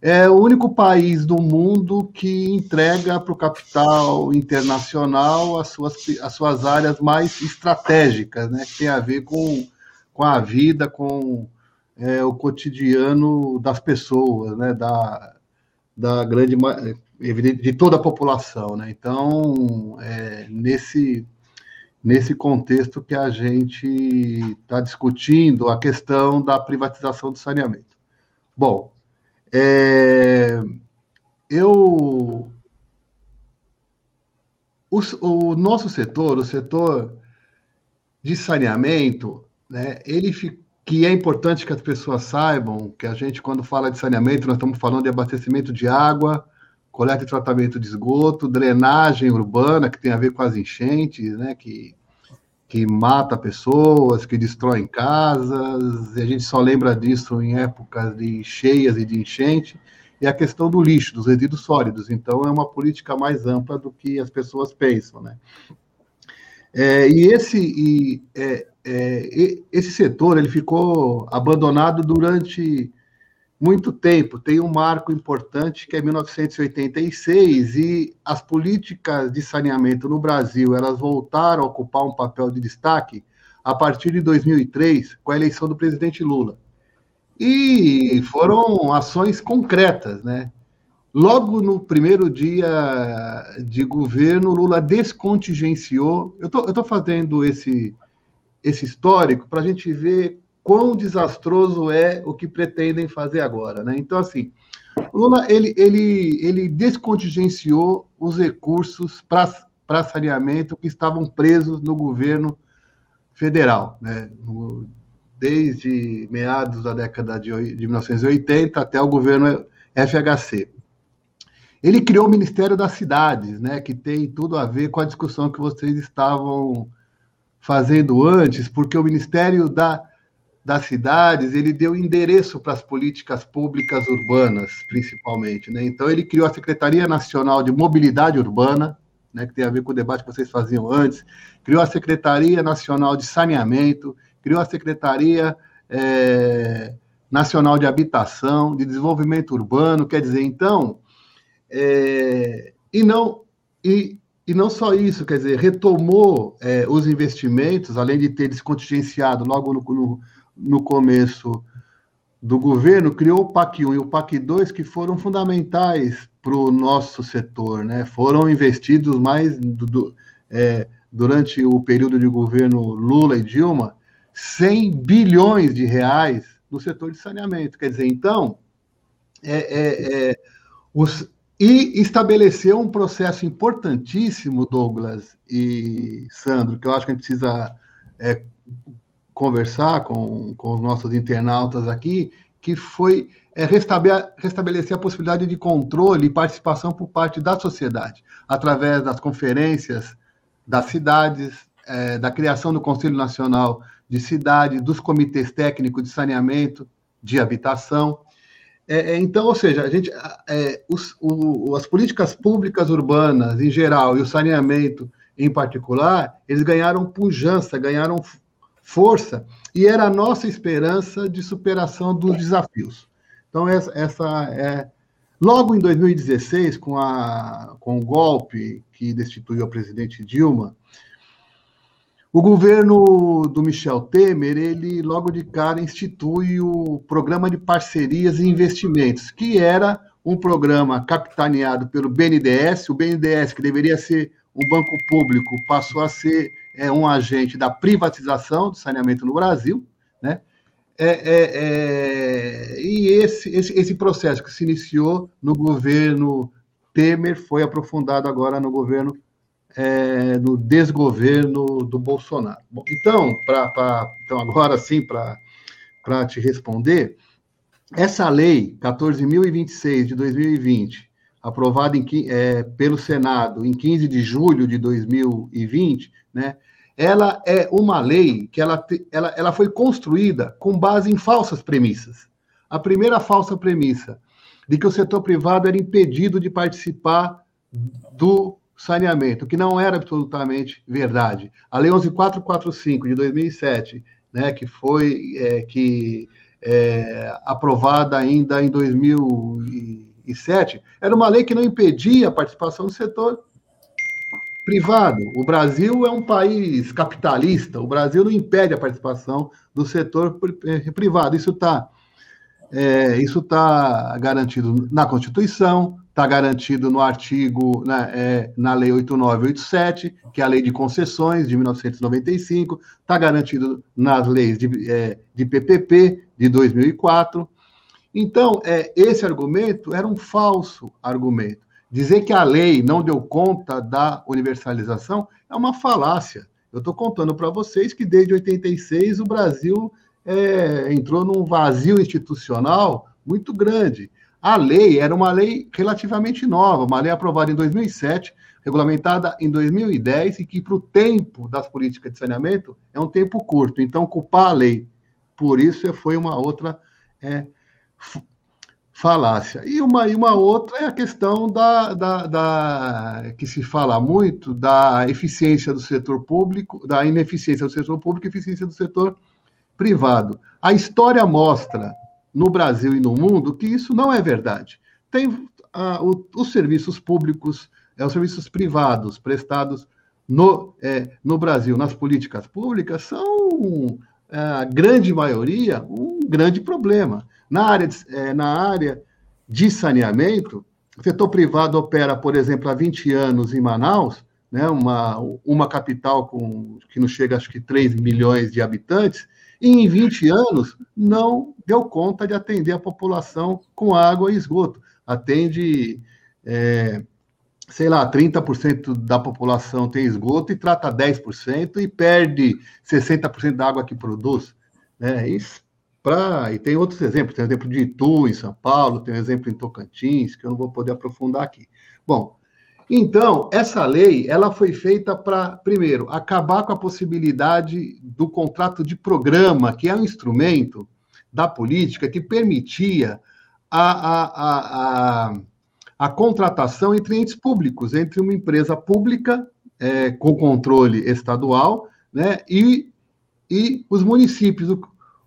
É o único país do mundo que entrega para o capital internacional as suas, as suas áreas mais estratégicas, né, que tem a ver com, com a vida, com é, o cotidiano das pessoas, né, da, da grande de toda a população, né? Então, é, nesse nesse contexto que a gente está discutindo a questão da privatização do saneamento. Bom, é, eu o, o, nosso setor, o setor de saneamento, né, ele que é importante que as pessoas saibam que a gente, quando fala de saneamento, nós estamos falando de abastecimento de água, coleta e tratamento de esgoto, drenagem urbana, que tem a ver com as enchentes, né, que, que mata pessoas, que destrói casas, e a gente só lembra disso em épocas de cheias e de enchente, e a questão do lixo, dos resíduos sólidos. Então, é uma política mais ampla do que as pessoas pensam, né? É, e esse, e, é, é, esse setor ele ficou abandonado durante muito tempo. Tem um marco importante que é 1986 e as políticas de saneamento no Brasil elas voltaram a ocupar um papel de destaque a partir de 2003 com a eleição do presidente Lula. E foram ações concretas, né? Logo no primeiro dia de governo, Lula descontingenciou. Eu estou fazendo esse, esse histórico para a gente ver quão desastroso é o que pretendem fazer agora, né? Então, assim, Lula, ele, ele, ele descontingenciou os recursos para saneamento que estavam presos no governo federal, né? No, desde meados da década de, de 1980 até o governo FHC. Ele criou o Ministério das Cidades, né, que tem tudo a ver com a discussão que vocês estavam fazendo antes, porque o Ministério da das cidades, ele deu endereço para as políticas públicas urbanas, principalmente. Né? Então, ele criou a Secretaria Nacional de Mobilidade Urbana, né, que tem a ver com o debate que vocês faziam antes, criou a Secretaria Nacional de Saneamento, criou a Secretaria é, Nacional de Habitação, de Desenvolvimento Urbano, quer dizer, então, é, e não e, e não só isso, quer dizer, retomou é, os investimentos, além de ter descontingenciado logo no, no no começo do governo, criou o PAC 1 e o PAC 2, que foram fundamentais para o nosso setor, né? Foram investidos mais do, do, é, durante o período de governo Lula e Dilma, 100 bilhões de reais no setor de saneamento. Quer dizer, então, é, é, é os, e estabeleceu um processo importantíssimo, Douglas e Sandro, que eu acho que a gente precisa é, conversar com, com os nossos internautas aqui, que foi é, restabelecer a possibilidade de controle e participação por parte da sociedade, através das conferências das cidades, é, da criação do Conselho Nacional de Cidade, dos comitês técnicos de saneamento, de habitação. É, é então, ou seja, a gente, é, os, o, as políticas públicas urbanas em geral e o saneamento em particular, eles ganharam pujança, ganharam força, e era a nossa esperança de superação dos desafios. Então, essa, essa é. Logo em 2016, com, a, com o golpe que destituiu a presidente Dilma, o governo do Michel Temer, ele logo de cara institui o Programa de Parcerias e Investimentos, que era um programa capitaneado pelo BNDES, o BNDES, que deveria ser um banco público, passou a ser é um agente da privatização do saneamento no Brasil, né? É, é, é, e esse, esse, esse processo que se iniciou no governo Temer foi aprofundado agora no governo, é, no desgoverno do Bolsonaro. Bom, então, pra, pra, então, agora sim, para te responder, essa lei 14.026 de 2020, aprovada em, é, pelo Senado em 15 de julho de 2020, né, ela é uma lei que ela, ela, ela foi construída com base em falsas premissas. A primeira falsa premissa, de que o setor privado era impedido de participar do saneamento, que não era absolutamente verdade. A Lei 11445 de 2007, né, que foi é, que é, aprovada ainda em 2007, era uma lei que não impedia a participação do setor privado. O Brasil é um país capitalista, o Brasil não impede a participação do setor eh, privado. Isso está é, isso tá garantido na Constituição, está garantido no artigo, na, é, na Lei 8987, que é a Lei de Concessões de 1995, está garantido nas leis de, é, de PPP de 2004. Então, é, esse argumento era um falso argumento. Dizer que a lei não deu conta da universalização é uma falácia. Eu estou contando para vocês que desde 86 o Brasil é, entrou num vazio institucional muito grande. A lei era uma lei relativamente nova, uma lei aprovada em 2007, regulamentada em 2010 e que, para o tempo das políticas de saneamento, é um tempo curto. Então, culpar a lei por isso foi uma outra é, falácia. E uma, e uma outra é a questão da, da, da, que se fala muito da eficiência do setor público, da ineficiência do setor público e eficiência do setor privado. A história mostra, no Brasil e no mundo, que isso não é verdade. Tem ah, o, os serviços públicos, é, os serviços privados prestados no, é, no Brasil, nas políticas públicas, são, a grande maioria, um grande problema. Na área, de, é, na área de saneamento, o setor privado opera, por exemplo, há 20 anos em Manaus, né, uma, uma capital com, que não chega, acho que 3 milhões de habitantes, e em 20 anos não deu conta de atender a população com água e esgoto. Atende, é, sei lá, 30% da população tem esgoto e trata 10% e perde 60% da água que produz. Né? Isso Pra, e tem outros exemplos, tem o exemplo de Itu, em São Paulo, tem o exemplo em Tocantins, que eu não vou poder aprofundar aqui. Bom, então, essa lei, ela foi feita para, primeiro, acabar com a possibilidade do contrato de programa, que é um instrumento da política que permitia a, a, a, a, a contratação entre entes públicos, entre uma empresa pública é, com controle estadual né, e, e os municípios.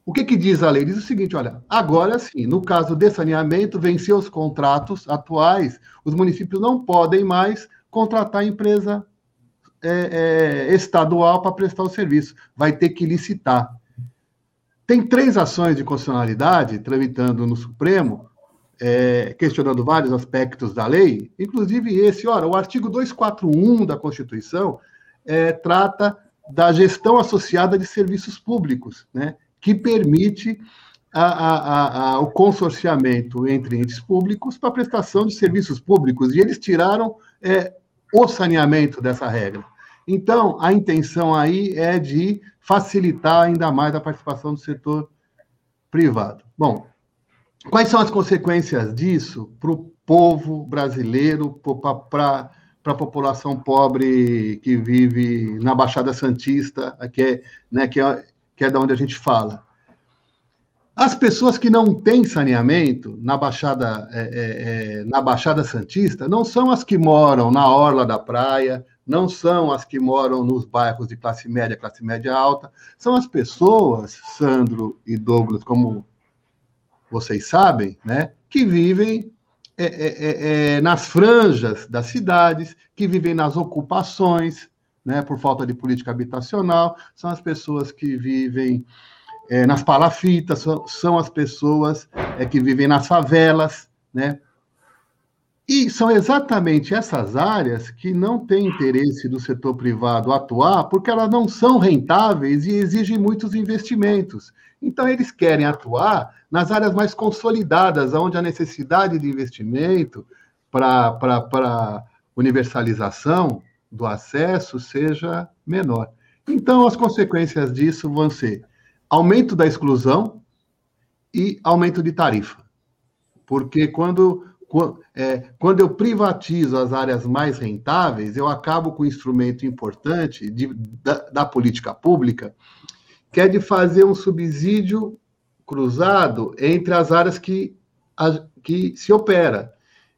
O que, que diz a lei? Diz o seguinte: olha, agora sim, no caso de saneamento, vencer os contratos atuais, os municípios não podem mais contratar empresa é, é, estadual para prestar o serviço, vai ter que licitar. tem três ações de constitucionalidade tramitando no Supremo, é, questionando vários aspectos da lei, inclusive esse. Ora, o artigo 241 da Constituição é, trata da gestão associada de serviços públicos, né, que permite a, a, a, o consorciamento entre entes públicos para prestação de serviços públicos, e eles tiraram é, o saneamento dessa regra. Então, a intenção aí é de facilitar ainda mais a participação do setor privado. Bom, quais são as consequências disso para o povo brasileiro, para a população pobre que vive na Baixada Santista, que é, né, que é, que é da onde a gente fala? As pessoas que não têm saneamento na Baixada, é, é, é, na Baixada Santista não são as que moram na orla da praia, não são as que moram nos bairros de classe média, classe média alta, são as pessoas, Sandro e Douglas, como vocês sabem, né, que vivem é, é, é, é nas franjas das cidades, que vivem nas ocupações, né, por falta de política habitacional, são as pessoas que vivem é, nas palafitas, são, são as pessoas é, que vivem nas favelas, né? E são exatamente essas áreas que não têm interesse do setor privado atuar, porque elas não são rentáveis e exigem muitos investimentos. Então, eles querem atuar nas áreas mais consolidadas, onde a necessidade de investimento para universalização do acesso seja menor. Então, as consequências disso vão ser aumento da exclusão e aumento de tarifa. Porque quando, é, quando eu privatizo as áreas mais rentáveis, eu acabo com um instrumento importante de, da, da política pública, que é de fazer um subsídio cruzado entre as áreas que, a, que se opera.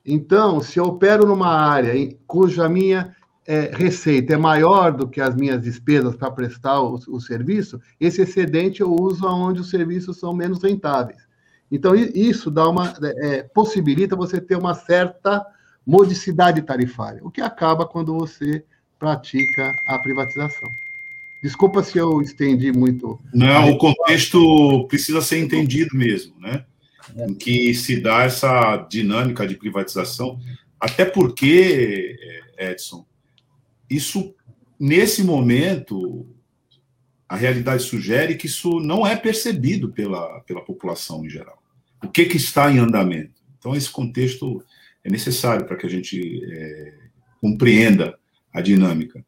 Então, se eu opero numa área em, cuja minha é, receita é maior do que as minhas despesas para prestar o, o, serviço, esse excedente eu uso onde os serviços são menos rentáveis. Então, isso dá uma é, possibilita você ter uma certa modicidade tarifária, o que acaba quando você pratica a privatização. Desculpa se eu estendi muito. Não, o contexto precisa ser entendido mesmo, né? Em que se dá essa dinâmica de privatização, até porque, Edson, isso, nesse momento, a realidade sugere que isso não é percebido pela, pela população em geral. O que, que está em andamento? Então, esse contexto é necessário para que a gente é, compreenda a dinâmica.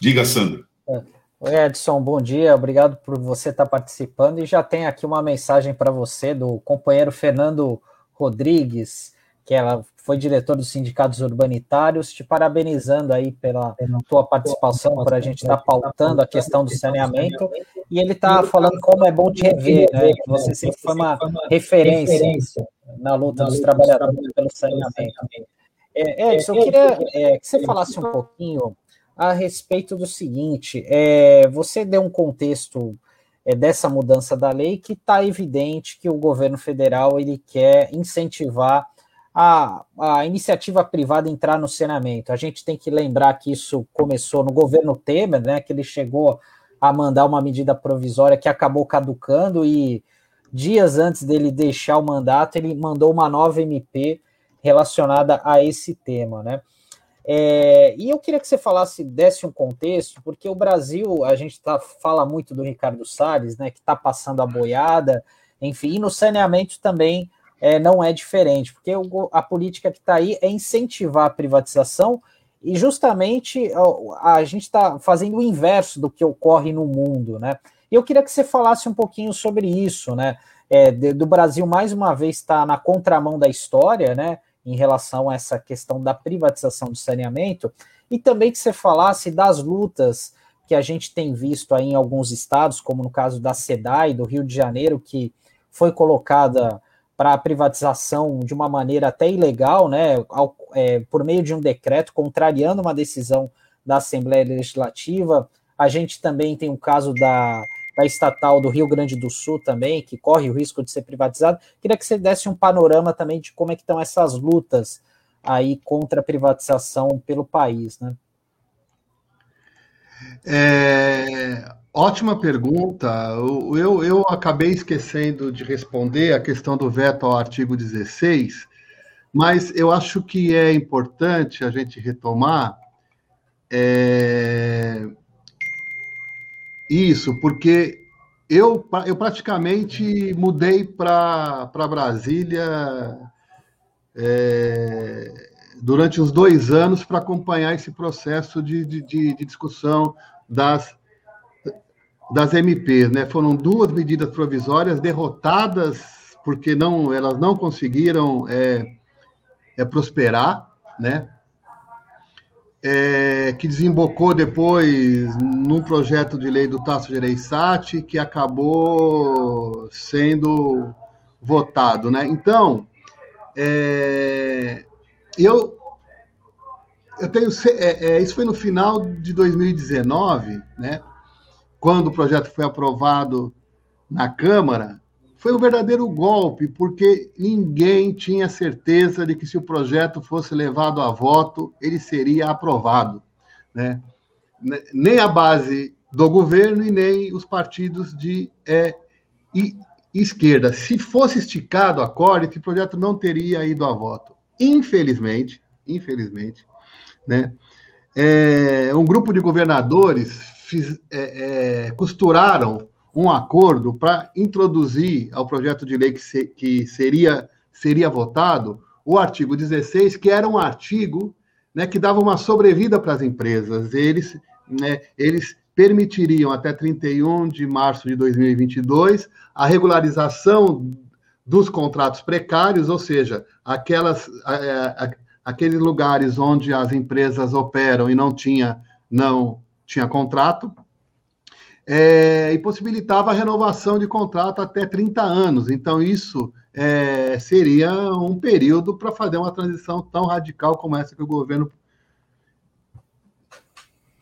Diga, Sandra. É. Oi, Edson, bom dia. Obrigado por você estar participando. E já tem aqui uma mensagem para você do companheiro Fernando Rodrigues, que ela foi diretor dos sindicatos urbanitários, te parabenizando aí pela tua participação, por a gente estar tá pautando a questão do saneamento, e ele está falando como é bom te rever, né, que você sempre foi uma referência na luta dos trabalhadores pelo saneamento. É, Edson, eu queria é, que você falasse um pouquinho a respeito do seguinte, é, você deu um contexto é, dessa mudança da lei que está evidente que o governo federal ele quer incentivar a, a iniciativa privada entrar no saneamento. A gente tem que lembrar que isso começou no governo Temer, né, que ele chegou a mandar uma medida provisória que acabou caducando e dias antes dele deixar o mandato, ele mandou uma nova MP relacionada a esse tema, né? É, e eu queria que você falasse, desse um contexto, porque o Brasil, a gente tá, fala muito do Ricardo Salles, né, que está passando a boiada, enfim, e no saneamento também é, não é diferente, porque o, a política que está aí é incentivar a privatização e justamente a, a gente está fazendo o inverso do que ocorre no mundo, né? E eu queria que você falasse um pouquinho sobre isso, né? É, do Brasil mais uma vez está na contramão da história, né? Em relação a essa questão da privatização do saneamento, e também que você falasse das lutas que a gente tem visto aí em alguns estados, como no caso da SEDAI, do Rio de Janeiro, que foi colocada para a privatização de uma maneira até ilegal, né, ao, é, por meio de um decreto, contrariando uma decisão da Assembleia Legislativa. A gente também tem o caso da, da estatal do Rio Grande do Sul também, que corre o risco de ser privatizado. Queria que você desse um panorama também de como é que estão essas lutas aí contra a privatização pelo país, né? É, Ótima pergunta. Eu, eu acabei esquecendo de responder a questão do veto ao artigo 16, mas eu acho que é importante a gente retomar é, isso, porque eu, eu praticamente mudei para Brasília é, durante uns dois anos para acompanhar esse processo de, de, de discussão das das MPs, né? Foram duas medidas provisórias derrotadas porque não, elas não conseguiram é, é prosperar, né? É, que desembocou depois num projeto de lei do Tasso Gereissati, que acabou sendo votado, né? Então, é, eu eu tenho é, é, isso foi no final de 2019, né? quando o projeto foi aprovado na Câmara, foi um verdadeiro golpe, porque ninguém tinha certeza de que se o projeto fosse levado a voto, ele seria aprovado. Né? Nem a base do governo e nem os partidos de é, esquerda. Se fosse esticado a corda, esse projeto não teria ido a voto. Infelizmente, infelizmente, né? É, um grupo de governadores fiz, é, é, costuraram um acordo para introduzir ao projeto de lei que, se, que seria, seria votado o artigo 16, que era um artigo né, que dava uma sobrevida para as empresas. Eles, né, eles permitiriam até 31 de março de 2022 a regularização dos contratos precários, ou seja, aquelas, aqueles lugares onde as empresas operam e não tinha não tinha contrato, é, e possibilitava a renovação de contrato até 30 anos. Então, isso é, seria um período para fazer uma transição tão radical como essa que o governo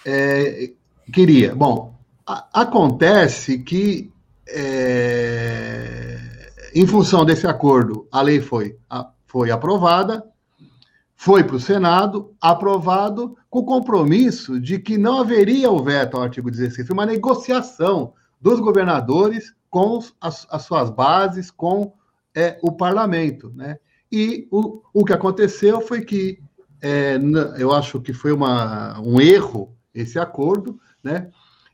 é, queria. Bom, a, acontece que, é, em função desse acordo, a lei foi, a, foi aprovada, foi para o Senado, aprovado, com o compromisso de que não haveria o veto ao artigo 16. Foi uma negociação dos governadores com as, as suas bases, com é, o parlamento. Né? E o, o que aconteceu foi que, é, eu acho que foi uma, um erro esse acordo, né?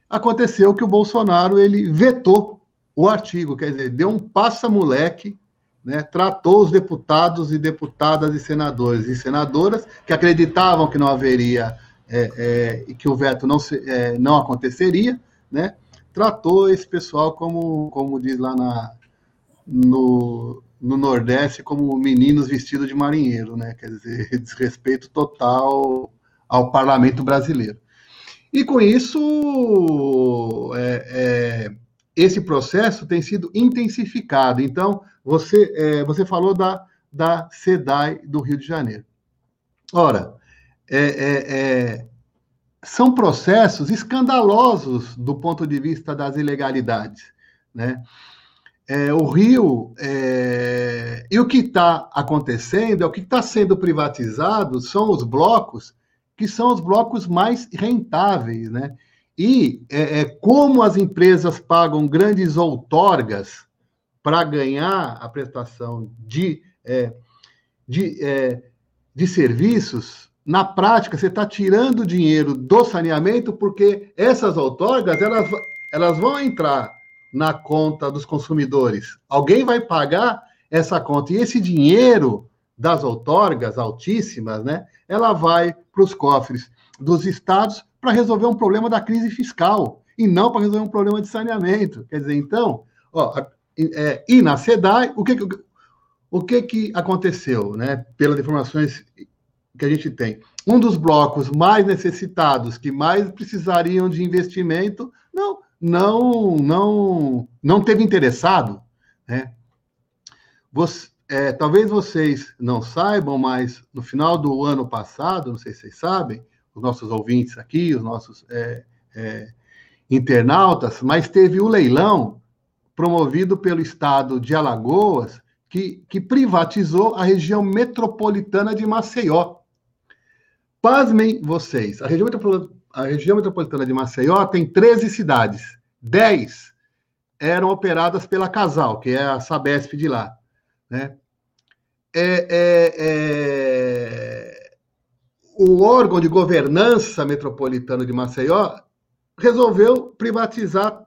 aconteceu que o Bolsonaro ele vetou o artigo, quer dizer, deu um passa-moleque né, tratou os deputados e deputadas e senadores e senadoras que acreditavam que não haveria é, é, que o veto não, se, é, não aconteceria, né, tratou esse pessoal como, como diz lá na, no, no Nordeste, como meninos vestidos de marinheiro, né, quer dizer, desrespeito total ao parlamento brasileiro. E com isso, é, é, esse processo tem sido intensificado. Então, você, é, você falou da, da SEDAI do Rio de Janeiro. Ora, é, é, é, são processos escandalosos do ponto de vista das ilegalidades. Né? É, o Rio, é, e o que está acontecendo, o que está sendo privatizado, são os blocos que são os blocos mais rentáveis. Né? E como as empresas pagam grandes outorgas para ganhar a prestação de, é, de, é, de serviços, na prática, você está tirando dinheiro do saneamento, porque essas outorgas elas, elas vão entrar na conta dos consumidores. Alguém vai pagar essa conta. E esse dinheiro das outorgas altíssimas, né, ela vai para os cofres dos estados para resolver um problema da crise fiscal e não para resolver um problema de saneamento. Quer dizer, então, ó, é, e na SEDAI, o que, o que, que aconteceu, né? Pelas informações que a gente tem. Um dos blocos mais necessitados, que mais precisariam de investimento, não, não, não, não teve interessado, né? Você, é, talvez vocês não saibam, mas no final do ano passado, não sei se vocês sabem, os nossos ouvintes aqui, os nossos é, é, internautas, mas teve o leilão promovido pelo estado de Alagoas, que, que privatizou a região metropolitana de Maceió. Pasmem vocês, a região, a região metropolitana de Maceió tem 13 cidades. 10 eram operadas pela Casal, que é a Sabesp de lá. Né? É, é, é... O órgão de governança metropolitano de Maceió resolveu privatizar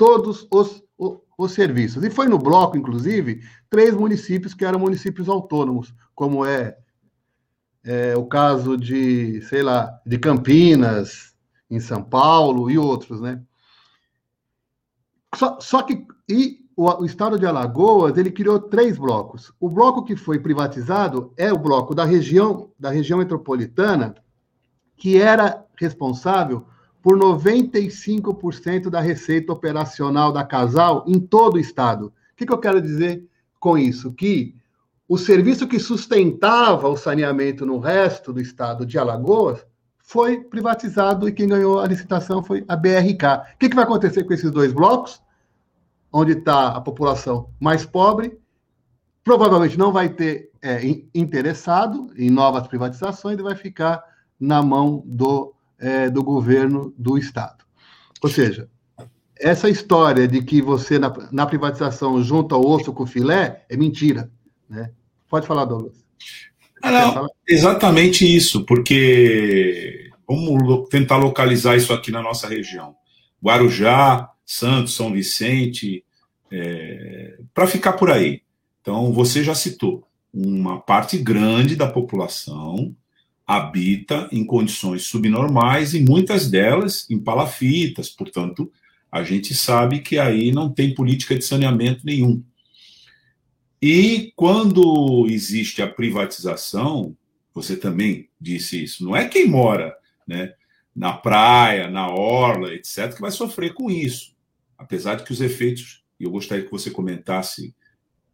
todos os, os, os, serviços. E foi no bloco, inclusive, três municípios que eram municípios autônomos, como é, é o caso de, sei lá, de Campinas, em São Paulo e outros, né? Só, só que e o, o, estado de Alagoas ele criou três blocos. O bloco que foi privatizado é o bloco da região da região metropolitana, que era responsável por 95% da receita operacional da Casal em todo o estado. O que, que eu quero dizer com isso? Que o serviço que sustentava o saneamento no resto do estado de Alagoas foi privatizado e quem ganhou a licitação foi a BRK. O que, que vai acontecer com esses dois blocos? Onde está a população mais pobre, provavelmente não vai ter é, interessado em novas privatizações e vai ficar na mão do, é, do governo do Estado. Ou seja, essa história de que você, na, na privatização, junta o osso com o filé, é mentira. Né? Pode falar, Douglas. Ah, não, exatamente isso, porque vamos tentar localizar isso aqui na nossa região. Guarujá, Santos, São Vicente, é, para ficar por aí. Então, você já citou, uma parte grande da população habita em condições subnormais e muitas delas em palafitas, portanto, a gente sabe que aí não tem política de saneamento nenhum. E quando existe a privatização, você também disse isso, não é quem mora né, na praia, na orla, etc., que vai sofrer com isso. Apesar de que os efeitos, e eu gostaria que você comentasse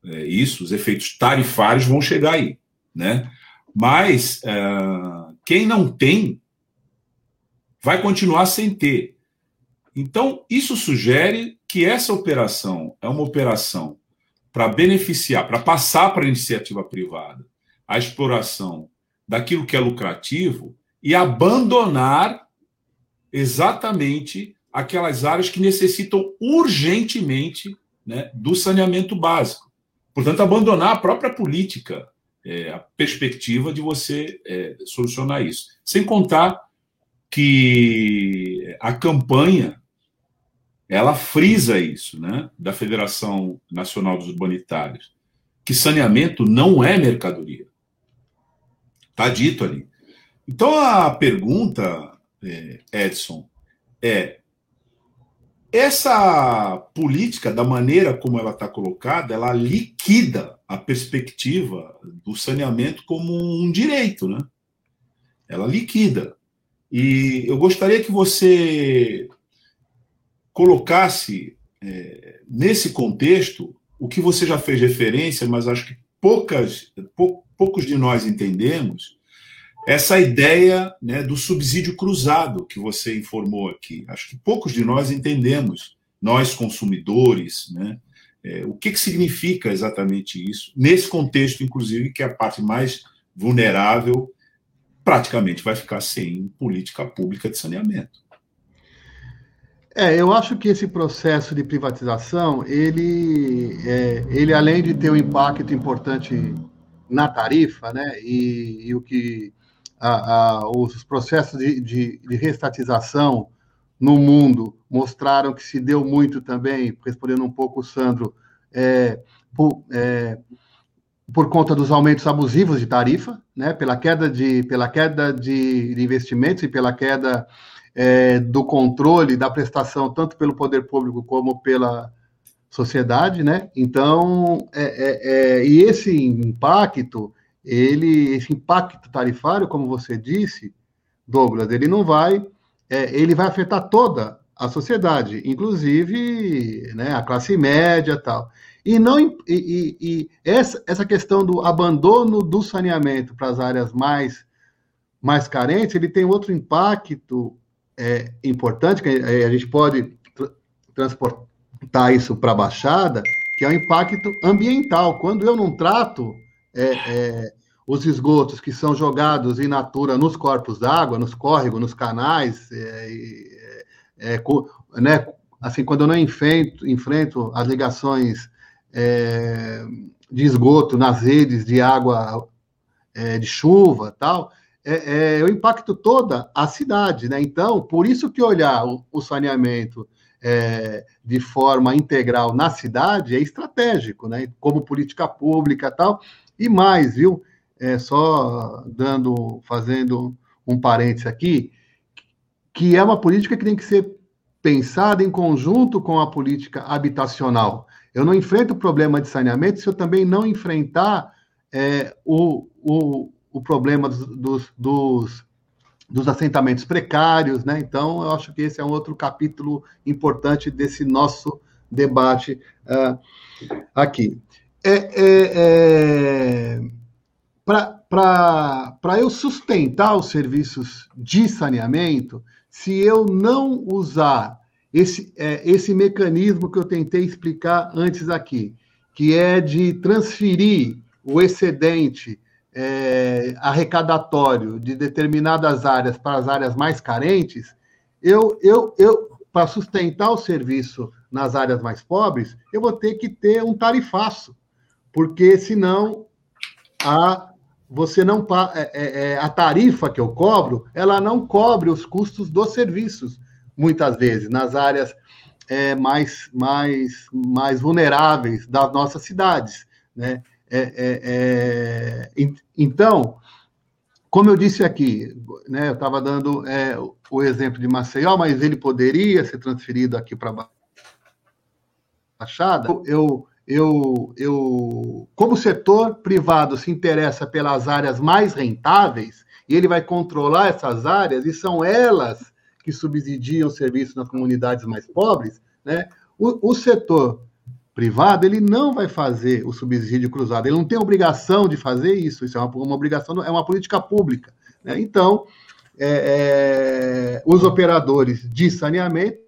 é, isso, os efeitos tarifários vão chegar aí. Né? Mas é, quem não tem vai continuar sem ter. Então, isso sugere que essa operação é uma operação para beneficiar, para passar para a iniciativa privada a exploração daquilo que é lucrativo e abandonar exatamente aquelas áreas que necessitam urgentemente né, do saneamento básico. Portanto, abandonar a própria política, é, a perspectiva de você é, solucionar isso. Sem contar que a campanha ela frisa isso, né, da Federação Nacional dos Urbanitários, que saneamento não é mercadoria. Está dito ali. Então a pergunta, é, Edson, é essa política, da maneira como ela está colocada, ela liquida a perspectiva do saneamento como um direito, né? Ela liquida. E eu gostaria que você colocasse é, nesse contexto o que você já fez referência, mas acho que poucas, pou, poucos de nós entendemos, essa ideia né, do subsídio cruzado que você informou aqui. Acho que poucos de nós entendemos, nós consumidores, né, é, o que, que significa exatamente isso, nesse contexto, inclusive, que é a parte mais vulnerável praticamente vai ficar sem política pública de saneamento. É, eu acho que esse processo de privatização, ele, é, ele além de ter um impacto importante na tarifa, né, e, e o que a, a, os processos de, de, de restatização no mundo mostraram que se deu muito também, respondendo um pouco o Sandro, é, por, é, por conta dos aumentos abusivos de tarifa, né, pela queda de, pela queda de, de investimentos e pela queda é, do controle da prestação, tanto pelo poder público como pela sociedade, né? Então, é, é, é, e esse impacto, ele, esse impacto tarifário, como você disse, Douglas, ele não vai, é, ele vai afetar toda a sociedade, inclusive né, a classe média tal. E não e, e, e essa, essa questão do abandono do saneamento para as áreas mais mais carentes, ele tem outro impacto é, importante, que a gente pode tra transportar isso para a Baixada, que é o impacto ambiental. Quando eu não trato é, é, os esgotos que são jogados in natura nos corpos d'água, nos córregos, nos canais, é, é, é, né, assim, quando eu não enfrento, enfrento as ligações é, de esgoto nas redes de água é, de chuva tal, é, eu impacto toda a cidade, né? Então, por isso que olhar o, o saneamento de forma integral na cidade é estratégico, né? Como política pública tal. E mais, viu? É, só dando, fazendo um parênteses aqui, que é uma política que tem que ser pensada em conjunto com a política habitacional. Eu não enfrento o problema de saneamento se eu também não enfrentar é, o, o, o problema dos, dos, dos, assentamentos precários, né? Então, eu acho que esse é um outro capítulo importante desse nosso debate uh, aqui. É, é, é Para eu sustentar os serviços de saneamento, se eu não usar esse, é, esse mecanismo que eu tentei explicar antes aqui, que é de transferir o excedente é, arrecadatório de determinadas áreas para as áreas mais carentes, eu, eu, eu para sustentar o serviço nas áreas mais pobres, eu vou ter que ter um tarifaço, porque senão a você não é, é, é, a tarifa que eu cobro, ela não cobre os custos dos serviços muitas vezes, nas áreas é, mais, mais, mais vulneráveis das nossas cidades. Né? É, é, então, como eu disse aqui, né, eu estava dando o exemplo de Maceió, mas ele poderia ser transferido aqui para Baixada. Eu, eu, eu, como o setor privado se interessa pelas áreas mais rentáveis, e ele vai controlar essas áreas, e são elas que subsidiam o serviço nas comunidades mais pobres, né? O, o, setor privado ele não vai fazer o subsídio cruzado, ele não tem obrigação de fazer isso, isso é uma, uma obrigação, é uma política pública. Né? Então, é, é, os operadores de saneamento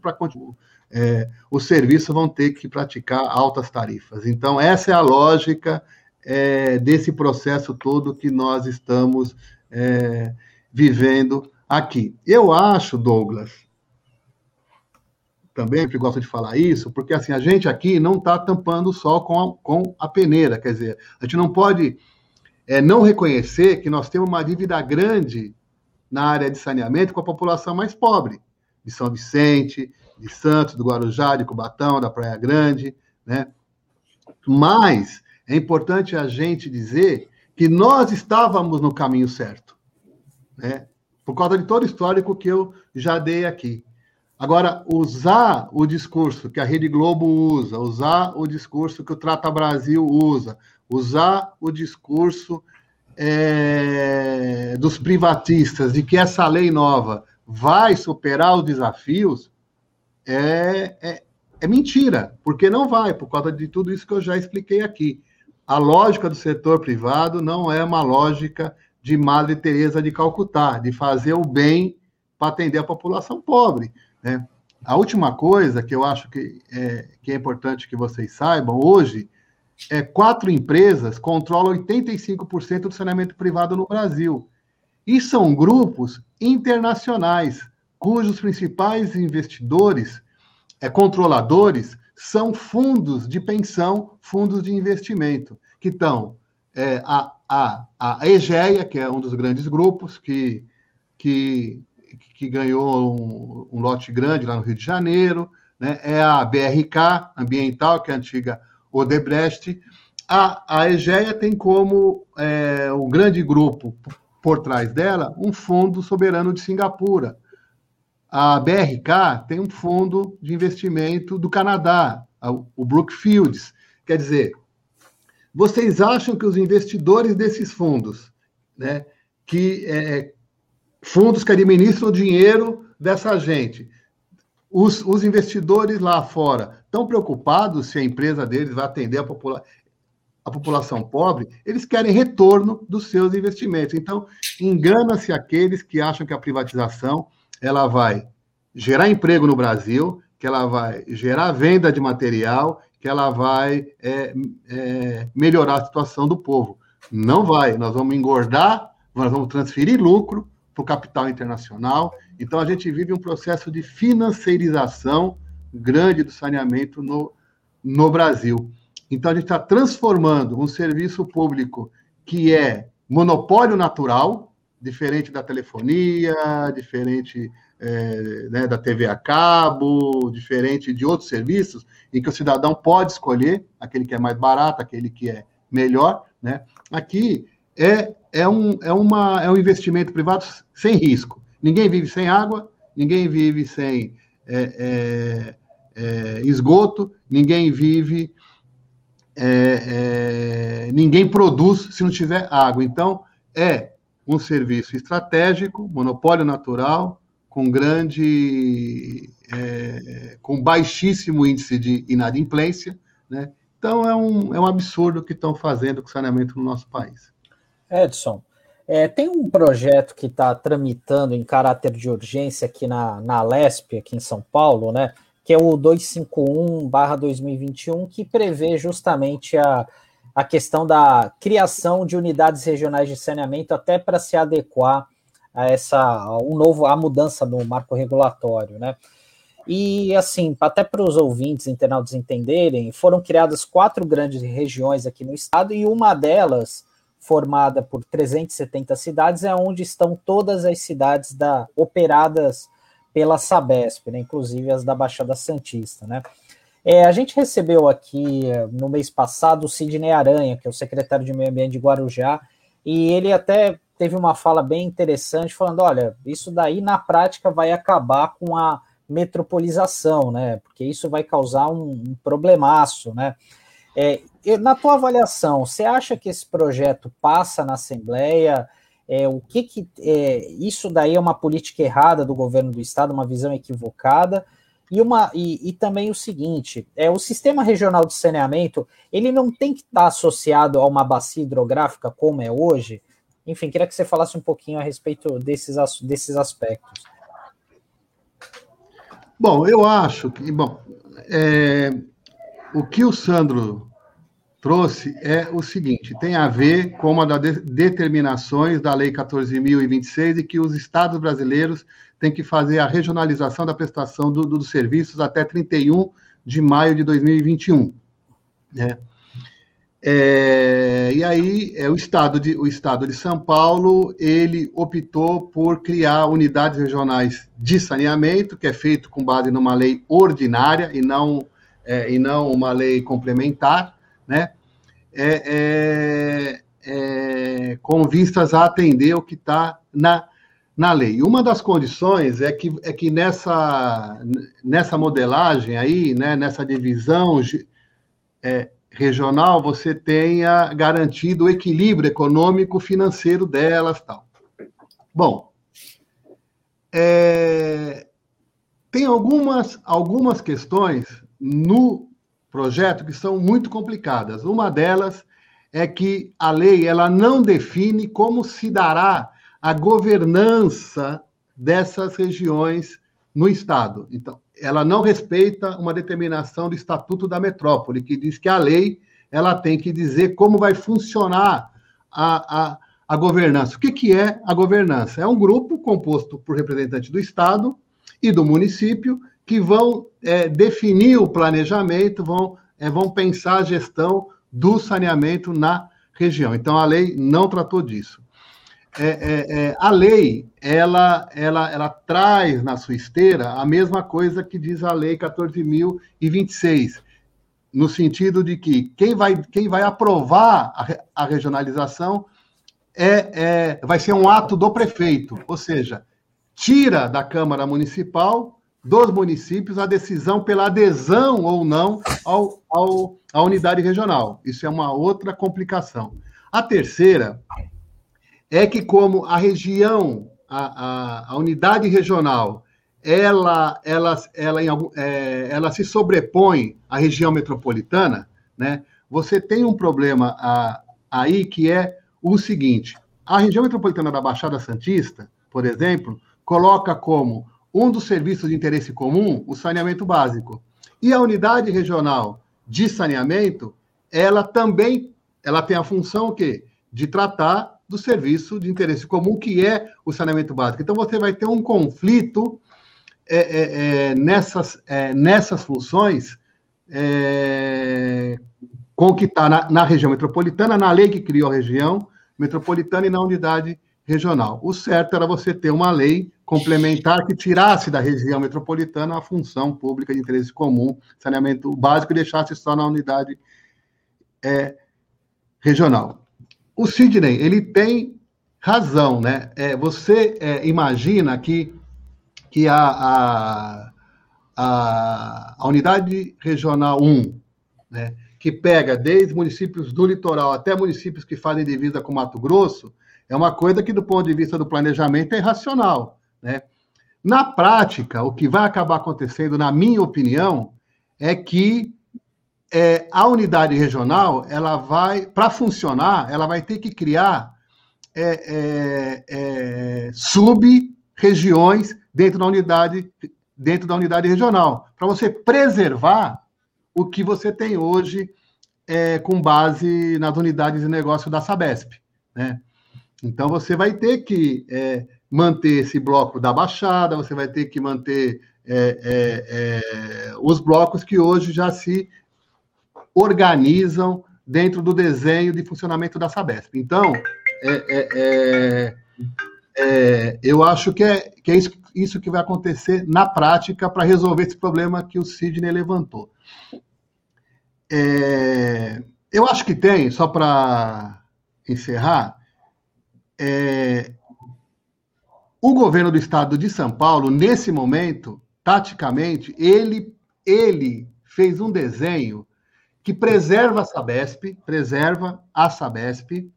para continuar. É, os serviços vão ter que praticar altas tarifas. Então, essa é a lógica é, desse processo todo que nós estamos é, vivendo aqui. Eu acho, Douglas, também sempre gosto de falar isso, porque assim, a gente aqui não está tampando o sol com a, com a peneira, quer dizer, a gente não pode é, não reconhecer que nós temos uma dívida grande na área de saneamento com a população mais pobre, de São Vicente, de Santos, do Guarujá, de Cubatão, da Praia Grande, né? Mas é importante a gente dizer que nós estávamos no caminho certo né? Por causa de todo o histórico que eu já dei aqui. Agora, usar o discurso que a Rede Globo usa, usar o discurso que o Trata Brasil usa, usar o discurso é, dos privatistas de que essa lei nova vai superar os desafios, é, é, é mentira, porque não vai, por causa de tudo isso que eu já expliquei aqui. A lógica do setor privado não é uma lógica de Madre Teresa de Calcutá, de fazer o bem para atender a população pobre. Né? A última coisa que eu acho que é, que é importante que vocês saibam, hoje, é quatro empresas controlam 85% do saneamento privado no Brasil. E são grupos internacionais, cujos principais investidores, é, controladores, são fundos de pensão, fundos de investimento, que estão é, a, a, a EGEA, que é um dos grandes grupos, que, que, que ganhou um, um, lote grande lá no Rio de Janeiro, né? é a BRK Ambiental, que é a antiga Odebrecht. A, a EGEA tem como é, um grande grupo por trás dela um fundo soberano de Singapura. A BRK tem um fundo de investimento do Canadá, o Brookfields. Quer dizer, vocês acham que os investidores desses fundos, né, que é, fundos que administram o dinheiro dessa gente, os, os investidores lá fora estão preocupados se a empresa deles vai atender a, a população pobre? Eles querem retorno dos seus investimentos. Então, engana-se aqueles que acham que a privatização ela vai gerar emprego no Brasil, que ela vai gerar venda de material que ela vai é, é, melhorar a situação do povo. Não vai. Nós vamos engordar, nós vamos transferir lucro para o capital internacional Então, a gente vive um processo de financiarização grande do saneamento no, no Brasil. Então, a gente está transformando um serviço público que é monopólio natural, diferente da telefonia, diferente é, né, da TV a cabo, diferente de outros serviços, em que o cidadão pode escolher aquele que é mais barato, aquele que é melhor. Né? Aqui é, é, um, é, uma, é um investimento privado sem risco. Ninguém vive sem água, ninguém vive sem é, é, é esgoto, ninguém vive é, é, ninguém produz se não tiver água. Então, é um serviço estratégico, monopólio natural, com grande, é, com baixíssimo índice de inadimplência, né? Então é um, é um absurdo o que estão fazendo com o saneamento no nosso país. Edson, é, tem um projeto que está tramitando em caráter de urgência aqui na, na Lesp, aqui em São Paulo, né? que é o 251-2021, que prevê justamente a, a questão da criação de unidades regionais de saneamento até para se adequar a essa um novo a mudança no marco regulatório, né? E assim, até para os ouvintes internautas entenderem, foram criadas quatro grandes regiões aqui no estado e uma delas, formada por 370 cidades, é onde estão todas as cidades da operadas pela Sabesp, né, inclusive as da Baixada Santista. Né. É, a gente recebeu aqui no mês passado o Sidney Aranha, que é o secretário de Meio Ambiente de Guarujá, e ele até teve uma fala bem interessante, falando: olha, isso daí na prática vai acabar com a metropolização, né? Porque isso vai causar um, um problemaço, né? É, na tua avaliação, você acha que esse projeto passa na Assembleia? É, o que, que é, isso daí é uma política errada do governo do estado, uma visão equivocada, e, uma, e, e, também o seguinte: é, o sistema regional de saneamento ele não tem que estar associado a uma bacia hidrográfica como é hoje. Enfim, queria que você falasse um pouquinho a respeito desses, desses aspectos. Bom, eu acho que bom, é, o que o Sandro trouxe é o seguinte: tem a ver com uma das determinações da Lei 14.026 e que os estados brasileiros têm que fazer a regionalização da prestação do, do, dos serviços até 31 de maio de 2021. Né? É, e aí, é, o, estado de, o estado de São Paulo, ele optou por criar unidades regionais de saneamento, que é feito com base numa lei ordinária e não, é, e não uma lei complementar, né? É, é, é, com vistas a atender o que está na, na lei. Uma das condições é que, é que nessa, nessa modelagem aí, né, nessa divisão é, regional, você tenha garantido o equilíbrio econômico financeiro delas tal. Bom, é, tem algumas, algumas questões no projeto que são muito complicadas. Uma delas é que a lei ela não define como se dará a governança dessas regiões no estado. Então, ela não respeita uma determinação do Estatuto da Metrópole, que diz que a lei ela tem que dizer como vai funcionar a, a, a governança. O que, que é a governança? É um grupo composto por representantes do Estado e do município que vão é, definir o planejamento, vão, é, vão pensar a gestão do saneamento na região. Então, a lei não tratou disso. É, é, é, a lei, ela, ela, ela traz na sua esteira a mesma coisa que diz a lei 14.026, no sentido de que quem vai, quem vai aprovar a, a regionalização é, é, vai ser um ato do prefeito, ou seja, tira da Câmara Municipal dos municípios a decisão pela adesão ou não ao, ao, à unidade regional. Isso é uma outra complicação. A terceira é que, como a região, a, a, a unidade regional, ela, ela, ela, em é, ela se sobrepõe à região metropolitana, né? você tem um problema a, aí que é o seguinte: a região metropolitana da Baixada Santista, por exemplo, coloca como um dos serviços de interesse comum, o saneamento básico. E a unidade regional de saneamento, ela também ela tem a função que de tratar do serviço de interesse comum, que é o saneamento básico. Então, você vai ter um conflito é, é, é nessas, é, nessas funções é, com o que está na, na, região metropolitana, na lei que criou a região metropolitana e na unidade regional. O certo era você ter uma lei complementar que tirasse da região metropolitana a função pública de interesse comum, saneamento básico, e deixasse só na unidade é, regional. O Sidney, ele tem razão, né? É, você é, imagina que, que a, a, a, a, unidade regional 1, né, que pega desde municípios do litoral até municípios que fazem divisa com Mato Grosso, é uma coisa que, do ponto de vista do planejamento, é irracional. Né? Na prática, o que vai acabar acontecendo, na minha opinião, é que é, a unidade regional, ela vai, para funcionar, ela vai ter que criar é, é, é sub-regiões dentro da unidade dentro da unidade regional, para você preservar o que você tem hoje é, com base nas unidades de negócio da Sabesp. Né? Então, você vai ter que é, manter esse bloco da Baixada, você vai ter que manter é, é, é, os blocos que hoje já se organizam dentro do desenho de funcionamento da Sabesp. Então, é, é, eu acho que é, que isso que vai acontecer na prática para resolver esse problema que o Sidney levantou. eu acho que tem, só para encerrar, é, o governo do estado de São Paulo, nesse momento, taticamente, ele, ele fez um desenho que preserva a Sabesp, preserva a Sabesp,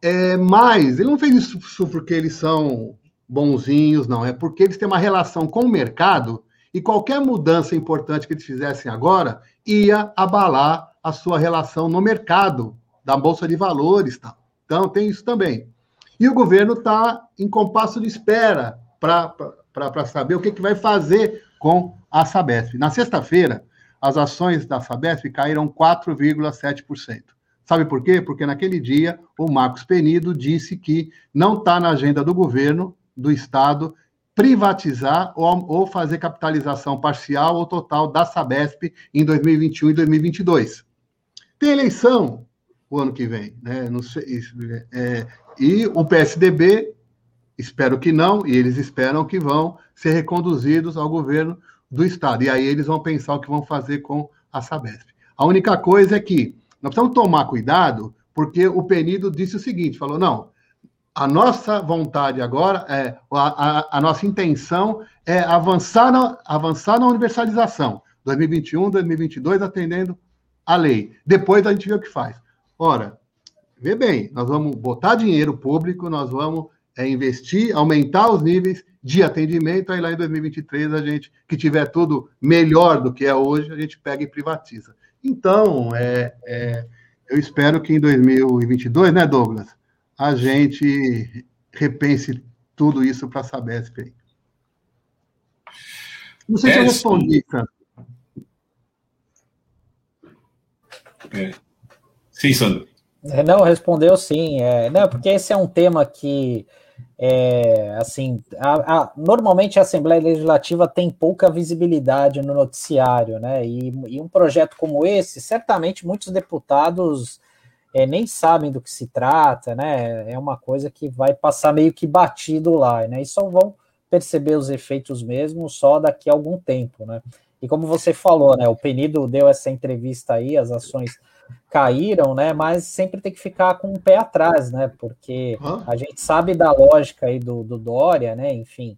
é, mas ele não fez isso porque eles são bonzinhos, não, é porque eles têm uma relação com o mercado e qualquer mudança importante que eles fizessem agora ia abalar a sua relação no mercado da Bolsa de Valores. Tá? Então, tem isso também. E o governo está em compasso de espera para saber o que, que vai fazer com a Sabesp. Na sexta-feira, as ações da Sabesp caíram 4,7%. Sabe por quê? Porque naquele dia o Marcos Penido disse que não está na agenda do governo, do Estado, privatizar ou, ou, fazer capitalização parcial ou total da Sabesp em 2021 e 2022. Tem eleição o ano que vem, né? Sei, é, e o PSDB, espero que não, e eles esperam que vão ser reconduzidos ao governo do Estado. E aí eles vão pensar o que vão fazer com a Sabesp. A única coisa é que nós precisamos tomar cuidado, porque o Penido disse o seguinte: falou, não, a nossa vontade agora, é, a, a, a nossa intenção é avançar na, avançar na universalização. 2021, 2022, atendendo a lei. Depois a gente vê o que faz. Ora, vê bem, nós vamos botar dinheiro público, nós vamos é, investir, aumentar os níveis de atendimento, aí lá em 2023 a gente, que tiver tudo melhor do que é hoje, a gente pega e privatiza. Então, é, é, eu espero que em 2022, né, Douglas, a gente repense tudo isso para a Sabesp aí. Não sei é, se eu respondi, Sandro. É. Sim, Sandro. É, não, respondeu sim. É, não, porque esse é um tema que, é, assim, a, a, normalmente a Assembleia Legislativa tem pouca visibilidade no noticiário, né? E, e um projeto como esse, certamente muitos deputados é, nem sabem do que se trata, né? É uma coisa que vai passar meio que batido lá, né? E só vão perceber os efeitos mesmo só daqui a algum tempo, né? E como você falou, né? O Penido deu essa entrevista aí, as ações caíram, né? Mas sempre tem que ficar com o pé atrás, né? Porque a gente sabe da lógica aí do, do Dória, né? Enfim,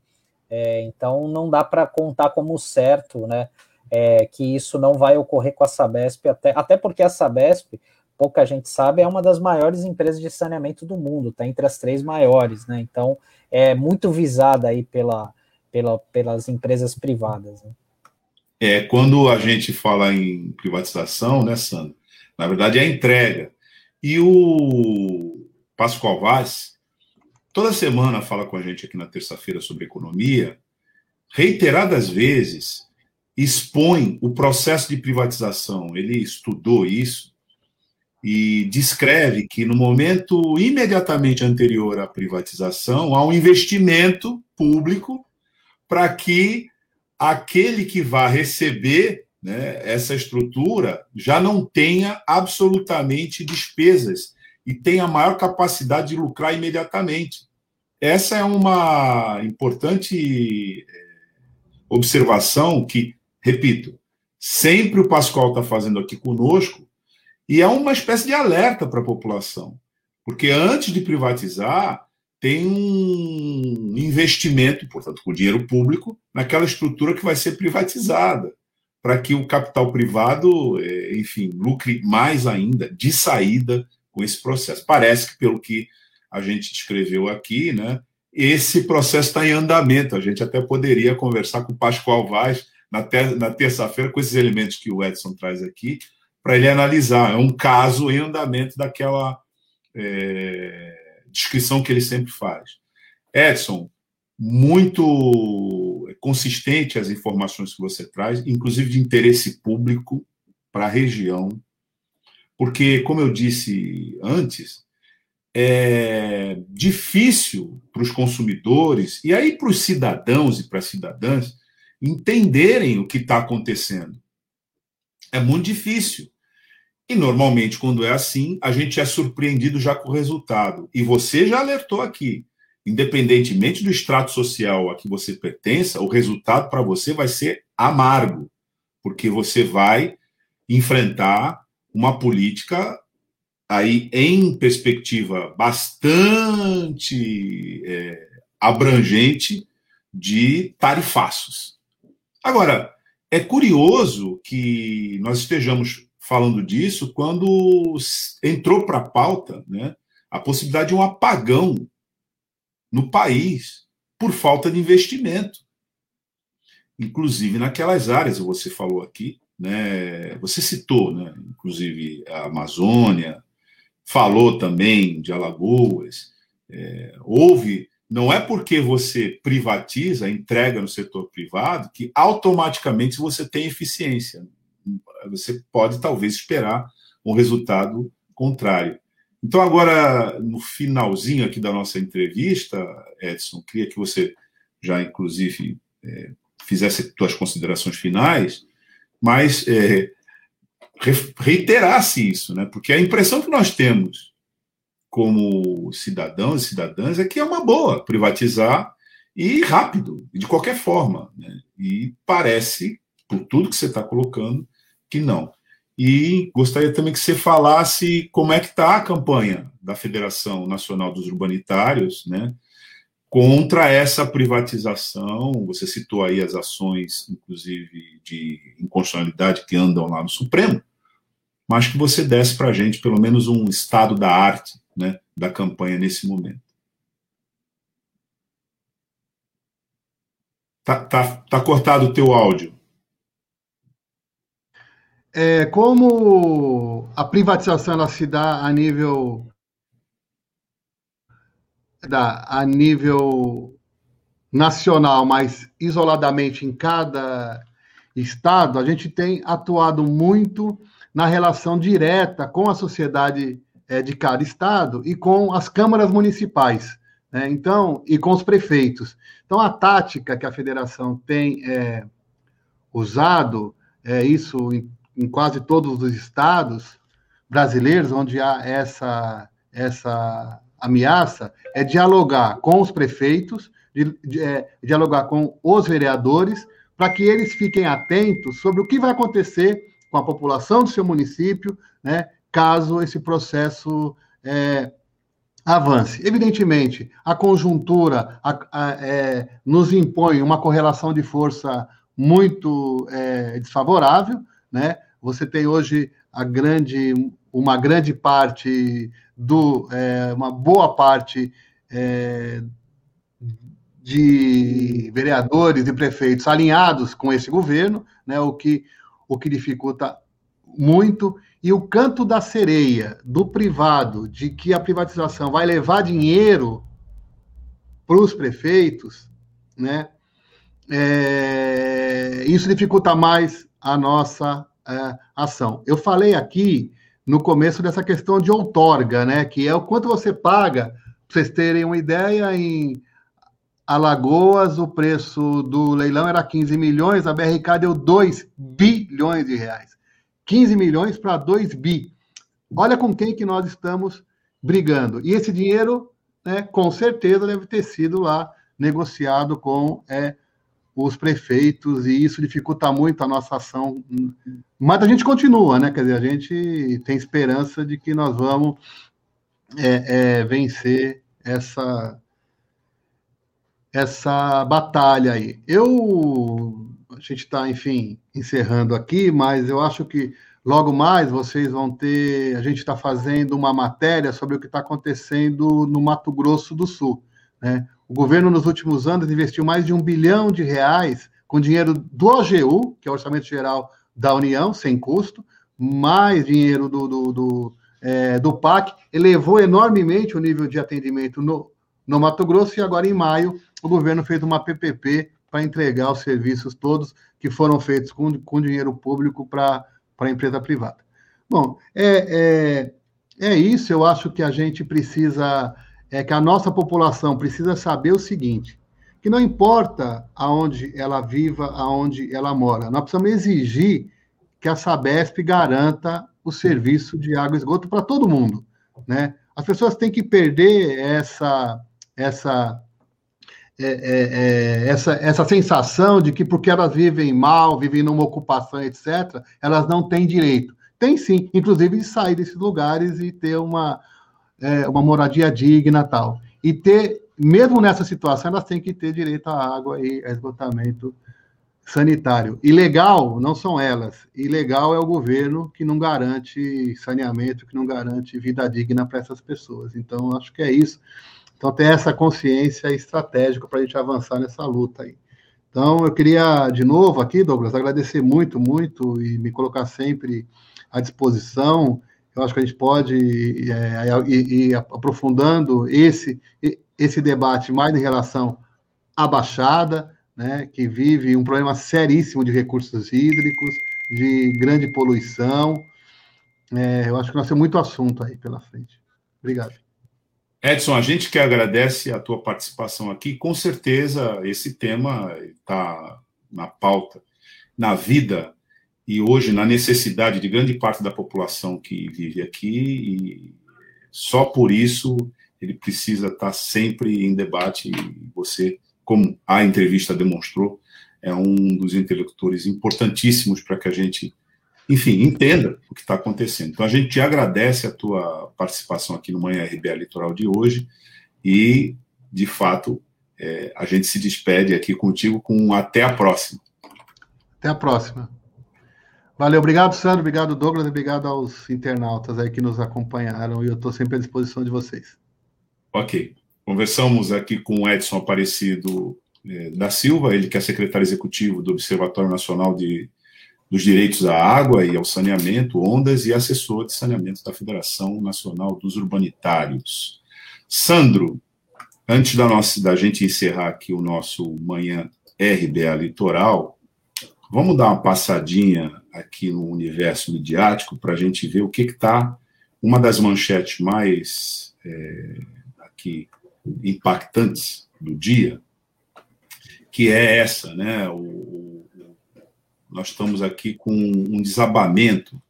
é, então não dá para contar como certo, né? É, que isso não vai ocorrer com a Sabesp, até, até porque a Sabesp, pouca gente sabe, é uma das maiores empresas de saneamento do mundo, está entre as três maiores, né? Então é muito visada aí pela, pela, pelas empresas privadas. Né? É, quando a gente fala em privatização, né, Sandro? Na verdade, é a entrega. E o Pascoal Vaz, toda semana fala com a gente aqui na terça-feira sobre economia, reiteradas vezes expõe o processo de privatização. Ele estudou isso e descreve que no momento imediatamente anterior à privatização há um investimento público para que aquele que vá receber né, essa estrutura já não tenha absolutamente despesas e tenha maior capacidade de lucrar imediatamente. Essa é uma importante é, observação que, repito, sempre o Pascoal está fazendo aqui conosco, e é uma espécie de alerta para a população. Porque antes de privatizar, tem um investimento, portanto, com dinheiro público, naquela estrutura que vai ser privatizada, para que o capital privado, é, enfim, lucre mais ainda de saída com esse processo. Parece que, pelo que a gente descreveu aqui, né, esse processo está em andamento. A gente até poderia conversar com o Pascoal Vaz na, ter na terça-feira com esses elementos que o Edson traz aqui, para ele analisar. É um caso em andamento daquela é, descrição que ele sempre faz. Edson, muito consistente as informações que você traz, inclusive de interesse público para a região, porque, como eu disse antes, é difícil para os consumidores e aí para os cidadãos e para as cidadãs entenderem o que está acontecendo. É muito difícil. E normalmente, quando é assim, a gente é surpreendido já com o resultado. E você já alertou aqui. Independentemente do extrato social a que você pertença, o resultado para você vai ser amargo, porque você vai enfrentar uma política aí em perspectiva bastante é, abrangente de tarifaços. Agora, é curioso que nós estejamos falando disso quando entrou para a pauta né, a possibilidade de um apagão no país por falta de investimento. Inclusive naquelas áreas, você falou aqui, né, você citou, né, inclusive a Amazônia, falou também de Alagoas. É, houve não é porque você privatiza, entrega no setor privado, que automaticamente você tem eficiência. Você pode talvez esperar um resultado contrário. Então, agora, no finalzinho aqui da nossa entrevista, Edson, queria que você já, inclusive, é, fizesse suas considerações finais, mas é, reiterasse isso, né? porque a impressão que nós temos como cidadãos e cidadãs é que é uma boa privatizar e rápido, de qualquer forma. Né? E parece, por tudo que você está colocando, que não. E gostaria também que você falasse como é que está a campanha da Federação Nacional dos Urbanitários, né, contra essa privatização. Você citou aí as ações, inclusive, de inconstitucionalidade que andam lá no Supremo, mas que você desse para a gente pelo menos um estado da arte né, da campanha nesse momento. Tá, tá, tá cortado o teu áudio. É, como a privatização ela se dá a nível da, a nível nacional, mas isoladamente em cada estado, a gente tem atuado muito na relação direta com a sociedade é, de cada estado e com as câmaras municipais, né? então, e com os prefeitos. Então, a tática que a federação tem é, usado, é isso em quase todos os estados brasileiros, onde há essa, essa ameaça, é dialogar com os prefeitos, de, de, é, dialogar com os vereadores, para que eles fiquem atentos sobre o que vai acontecer com a população do seu município, né, caso esse processo é, avance. Evidentemente, a conjuntura a, a, é, nos impõe uma correlação de força muito é, desfavorável, né? Você tem hoje a grande, uma grande parte do, é, uma boa parte é, de vereadores e prefeitos alinhados com esse governo, né? O que o que dificulta muito e o canto da sereia do privado de que a privatização vai levar dinheiro para os prefeitos, né? É, isso dificulta mais a nossa é, ação. Eu falei aqui no começo dessa questão de outorga, né? Que é o quanto você paga, para vocês terem uma ideia, em Alagoas, o preço do leilão era 15 milhões, a BRK deu 2 bilhões de reais. 15 milhões para 2 bi. Olha com quem que nós estamos brigando. E esse dinheiro, né, com certeza, deve ter sido lá negociado com é, os prefeitos, e isso dificulta muito a nossa ação. Mas a gente continua, né? Quer dizer, a gente tem esperança de que nós vamos é, é, vencer essa, essa batalha aí. Eu. A gente está, enfim, encerrando aqui, mas eu acho que logo mais vocês vão ter. A gente está fazendo uma matéria sobre o que está acontecendo no Mato Grosso do Sul. Né? O governo, nos últimos anos, investiu mais de um bilhão de reais com dinheiro do OGU, que é o Orçamento Geral da União, sem custo, mais dinheiro do, do, do, é, do PAC, elevou enormemente o nível de atendimento no, no Mato Grosso, e agora, em maio, o governo fez uma PPP para entregar os serviços todos que foram feitos com, com dinheiro público para a empresa privada. Bom, é, é, é isso, eu acho que a gente precisa é que a nossa população precisa saber o seguinte, que não importa aonde ela viva, aonde ela mora, nós precisamos exigir que a Sabesp garanta o serviço de água e esgoto para todo mundo, né? As pessoas têm que perder essa essa é, é, é, essa, essa sensação de que porque elas vivem mal, vivem numa ocupação, etc., elas não têm direito. Tem sim, inclusive de sair desses lugares e ter uma, é, uma moradia digna tal. E ter, mesmo nessa situação, elas têm que ter direito à água e a esgotamento sanitário. Ilegal não são elas. Ilegal é o governo que não garante saneamento, que não garante vida digna para essas pessoas. Então, acho que é isso. Então, ter essa consciência estratégica para a gente avançar nessa luta aí. Então, eu queria, de novo aqui, Douglas, agradecer muito, muito e me colocar sempre à disposição eu acho que a gente pode ir, é, ir, aprofundando esse, esse debate mais em relação à Baixada, né, que vive um problema seríssimo de recursos hídricos, de grande poluição. É, eu acho que nós temos muito assunto aí pela frente. Obrigado. Edson, a gente que agradece a tua participação aqui. Com certeza, esse tema está na pauta, na vida e hoje na necessidade de grande parte da população que vive aqui, e só por isso ele precisa estar sempre em debate. E você, como a entrevista demonstrou, é um dos interlocutores importantíssimos para que a gente, enfim, entenda o que está acontecendo. Então a gente te agradece a tua participação aqui no Manhã RBA Litoral de hoje e, de fato, é, a gente se despede aqui contigo com até a próxima. Até a próxima. Valeu, obrigado, Sandro, obrigado, Douglas, obrigado aos internautas aí que nos acompanharam e eu estou sempre à disposição de vocês. Ok. Conversamos aqui com o Edson Aparecido eh, da Silva, ele que é secretário executivo do Observatório Nacional de, dos Direitos à Água e ao Saneamento, Ondas, e assessor de saneamento da Federação Nacional dos Urbanitários. Sandro, antes da, nossa, da gente encerrar aqui o nosso Manhã RBA Litoral, vamos dar uma passadinha aqui no universo midiático para a gente ver o que está. Uma das manchetes mais é, aqui impactantes do dia, que é essa, né? O, nós estamos aqui com um desabamento,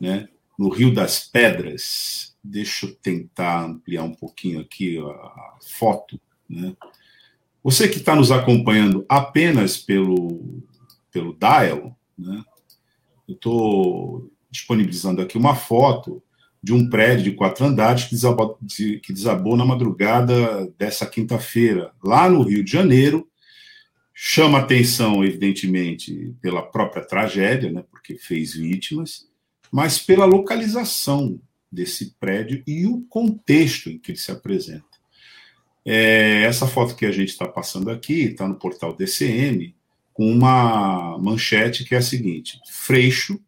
né? No Rio das Pedras. Deixa eu tentar ampliar um pouquinho aqui a foto, né? Você que está nos acompanhando apenas pelo, pelo dial, né? Eu estou disponibilizando aqui uma foto de um prédio de quatro andares que desabou, que desabou na madrugada dessa quinta-feira, lá no Rio de Janeiro. Chama atenção, evidentemente, pela própria tragédia, né, porque fez vítimas, mas pela localização desse prédio e o contexto em que ele se apresenta. É, essa foto que a gente está passando aqui está no portal DCM, com uma manchete que é a seguinte: Freixo,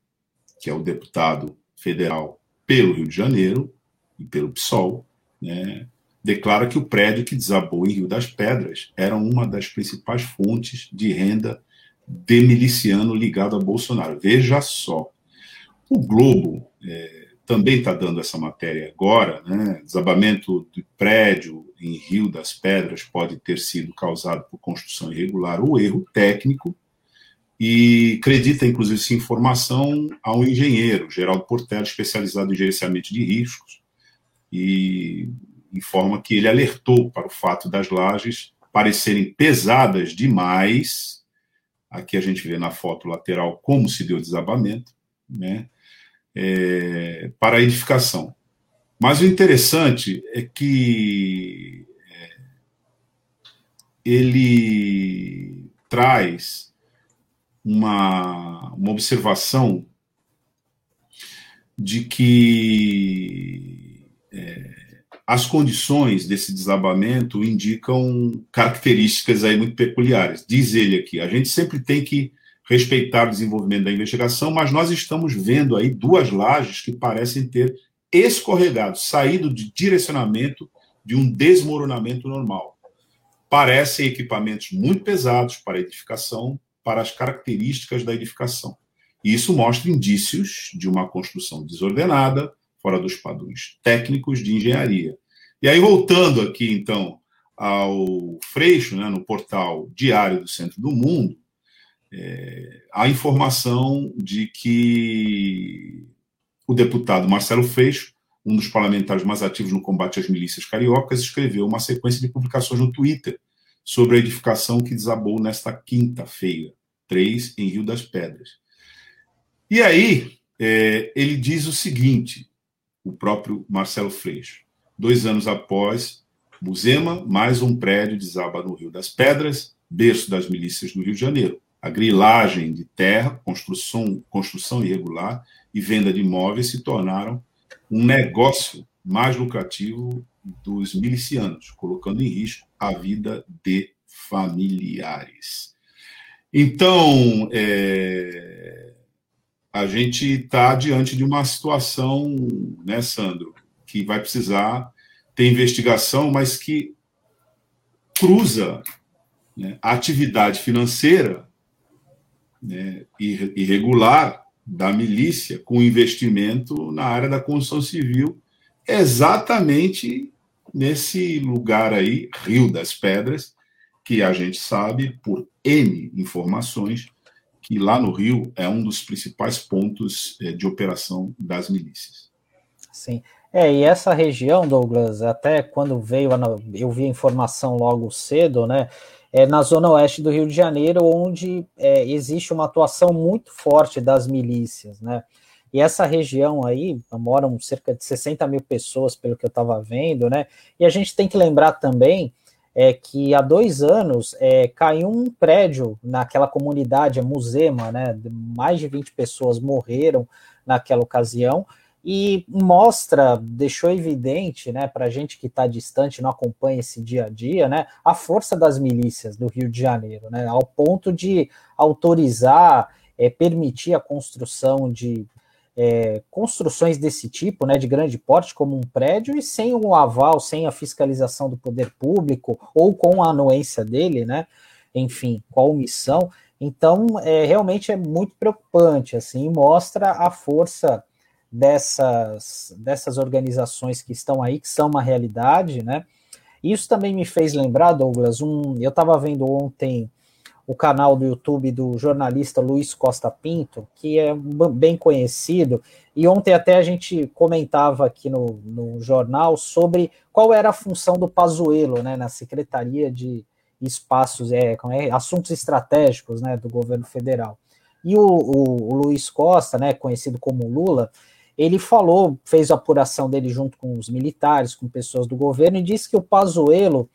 que é o deputado federal pelo Rio de Janeiro e pelo PSOL, né, declara que o prédio que desabou em Rio das Pedras era uma das principais fontes de renda de miliciano ligado a Bolsonaro. Veja só. O Globo é, também está dando essa matéria agora, né? Desabamento de prédio em Rio das Pedras pode ter sido causado por construção irregular ou erro técnico, e acredita, inclusive, essa informação a um engenheiro, Geraldo Portela, especializado em gerenciamento de riscos, e informa que ele alertou para o fato das lajes parecerem pesadas demais. Aqui a gente vê na foto lateral como se deu o desabamento, né? É, para a edificação. Mas o interessante é que é, ele traz uma, uma observação de que é, as condições desse desabamento indicam características aí muito peculiares. Diz ele aqui, a gente sempre tem que respeitar o desenvolvimento da investigação, mas nós estamos vendo aí duas lajes que parecem ter escorregado, saído de direcionamento de um desmoronamento normal. Parecem equipamentos muito pesados para a edificação, para as características da edificação. E isso mostra indícios de uma construção desordenada, fora dos padrões técnicos de engenharia. E aí, voltando aqui, então, ao Freixo, né, no portal Diário do Centro do Mundo, é, a informação de que o deputado Marcelo Freixo, um dos parlamentares mais ativos no combate às milícias cariocas, escreveu uma sequência de publicações no Twitter sobre a edificação que desabou nesta quinta-feira, 3, em Rio das Pedras. E aí, é, ele diz o seguinte: o próprio Marcelo Freixo. Dois anos após, Buzema, mais um prédio desaba no Rio das Pedras, berço das milícias do Rio de Janeiro. A grilagem de terra, construção, construção irregular e venda de imóveis se tornaram um negócio mais lucrativo dos milicianos, colocando em risco a vida de familiares. Então, é, a gente está diante de uma situação, né, Sandro, que vai precisar ter investigação, mas que cruza né, a atividade financeira né, irregular da milícia com investimento na área da construção civil, exatamente nesse lugar aí, Rio das Pedras, que a gente sabe por N informações que lá no Rio é um dos principais pontos é, de operação das milícias. Sim. É, e essa região, Douglas, até quando veio, eu vi a informação logo cedo, né? É na zona oeste do Rio de Janeiro, onde é, existe uma atuação muito forte das milícias, né? E essa região aí moram cerca de 60 mil pessoas, pelo que eu estava vendo, né? E a gente tem que lembrar também é que há dois anos é, caiu um prédio naquela comunidade, a Musema, né? Mais de 20 pessoas morreram naquela ocasião e mostra, deixou evidente, né, para a gente que está distante, não acompanha esse dia a dia, né, a força das milícias do Rio de Janeiro, né, ao ponto de autorizar, é, permitir a construção de é, construções desse tipo, né, de grande porte, como um prédio, e sem o aval, sem a fiscalização do poder público, ou com a anuência dele, né, enfim, com a omissão. Então, é, realmente é muito preocupante, assim, mostra a força dessas, dessas organizações que estão aí, que são uma realidade, né, isso também me fez lembrar, Douglas, um, eu estava vendo ontem o canal do YouTube do jornalista Luiz Costa Pinto, que é bem conhecido, e ontem até a gente comentava aqui no, no jornal sobre qual era a função do Pazuello, né, na Secretaria de Espaços, é, é Assuntos Estratégicos, né, do governo federal. E o, o, o Luiz Costa, né, conhecido como Lula, ele falou, fez a apuração dele junto com os militares, com pessoas do governo, e disse que o Pazuello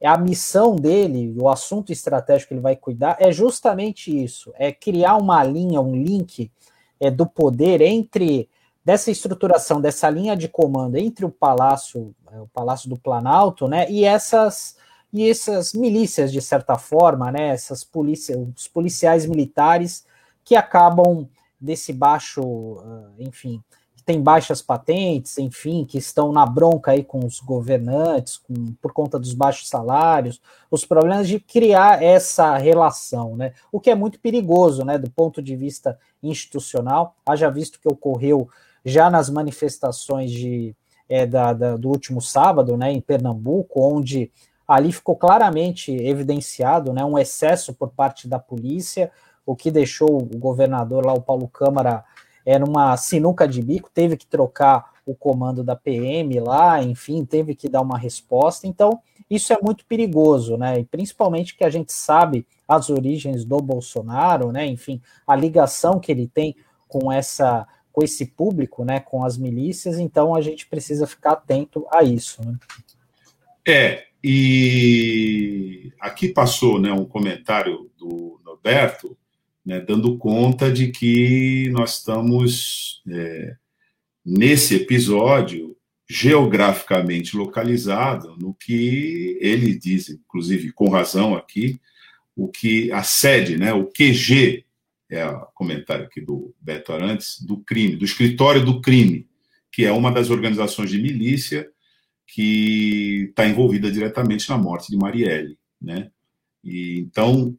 é a missão dele, o assunto estratégico que ele vai cuidar é justamente isso, é criar uma linha, um link é, do poder entre dessa estruturação, dessa linha de comando entre o palácio, é, o palácio do Planalto, né, e essas e essas milícias de certa forma, né, essas polícias, os policiais militares que acabam desse baixo, ah, enfim, tem baixas patentes, enfim, que estão na bronca aí com os governantes, com, por conta dos baixos salários, os problemas de criar essa relação, né? O que é muito perigoso, né, do ponto de vista institucional, haja visto que ocorreu já nas manifestações de, é, da, da, do último sábado, né, em Pernambuco, onde ali ficou claramente evidenciado né, um excesso por parte da polícia, o que deixou o governador lá, o Paulo Câmara, é, numa sinuca de bico, teve que trocar o comando da PM lá, enfim, teve que dar uma resposta. Então, isso é muito perigoso, né? E principalmente que a gente sabe as origens do Bolsonaro, né? Enfim, a ligação que ele tem com essa com esse público, né, com as milícias, então a gente precisa ficar atento a isso. Né? É, e aqui passou né, um comentário do Norberto, né, dando conta de que nós estamos, é, nesse episódio, geograficamente localizado no que ele diz, inclusive com razão aqui, o que a sede, né, o QG é o comentário aqui do Beto Arantes, do crime, do escritório do crime, que é uma das organizações de milícia que está envolvida diretamente na morte de Marielle, né? E então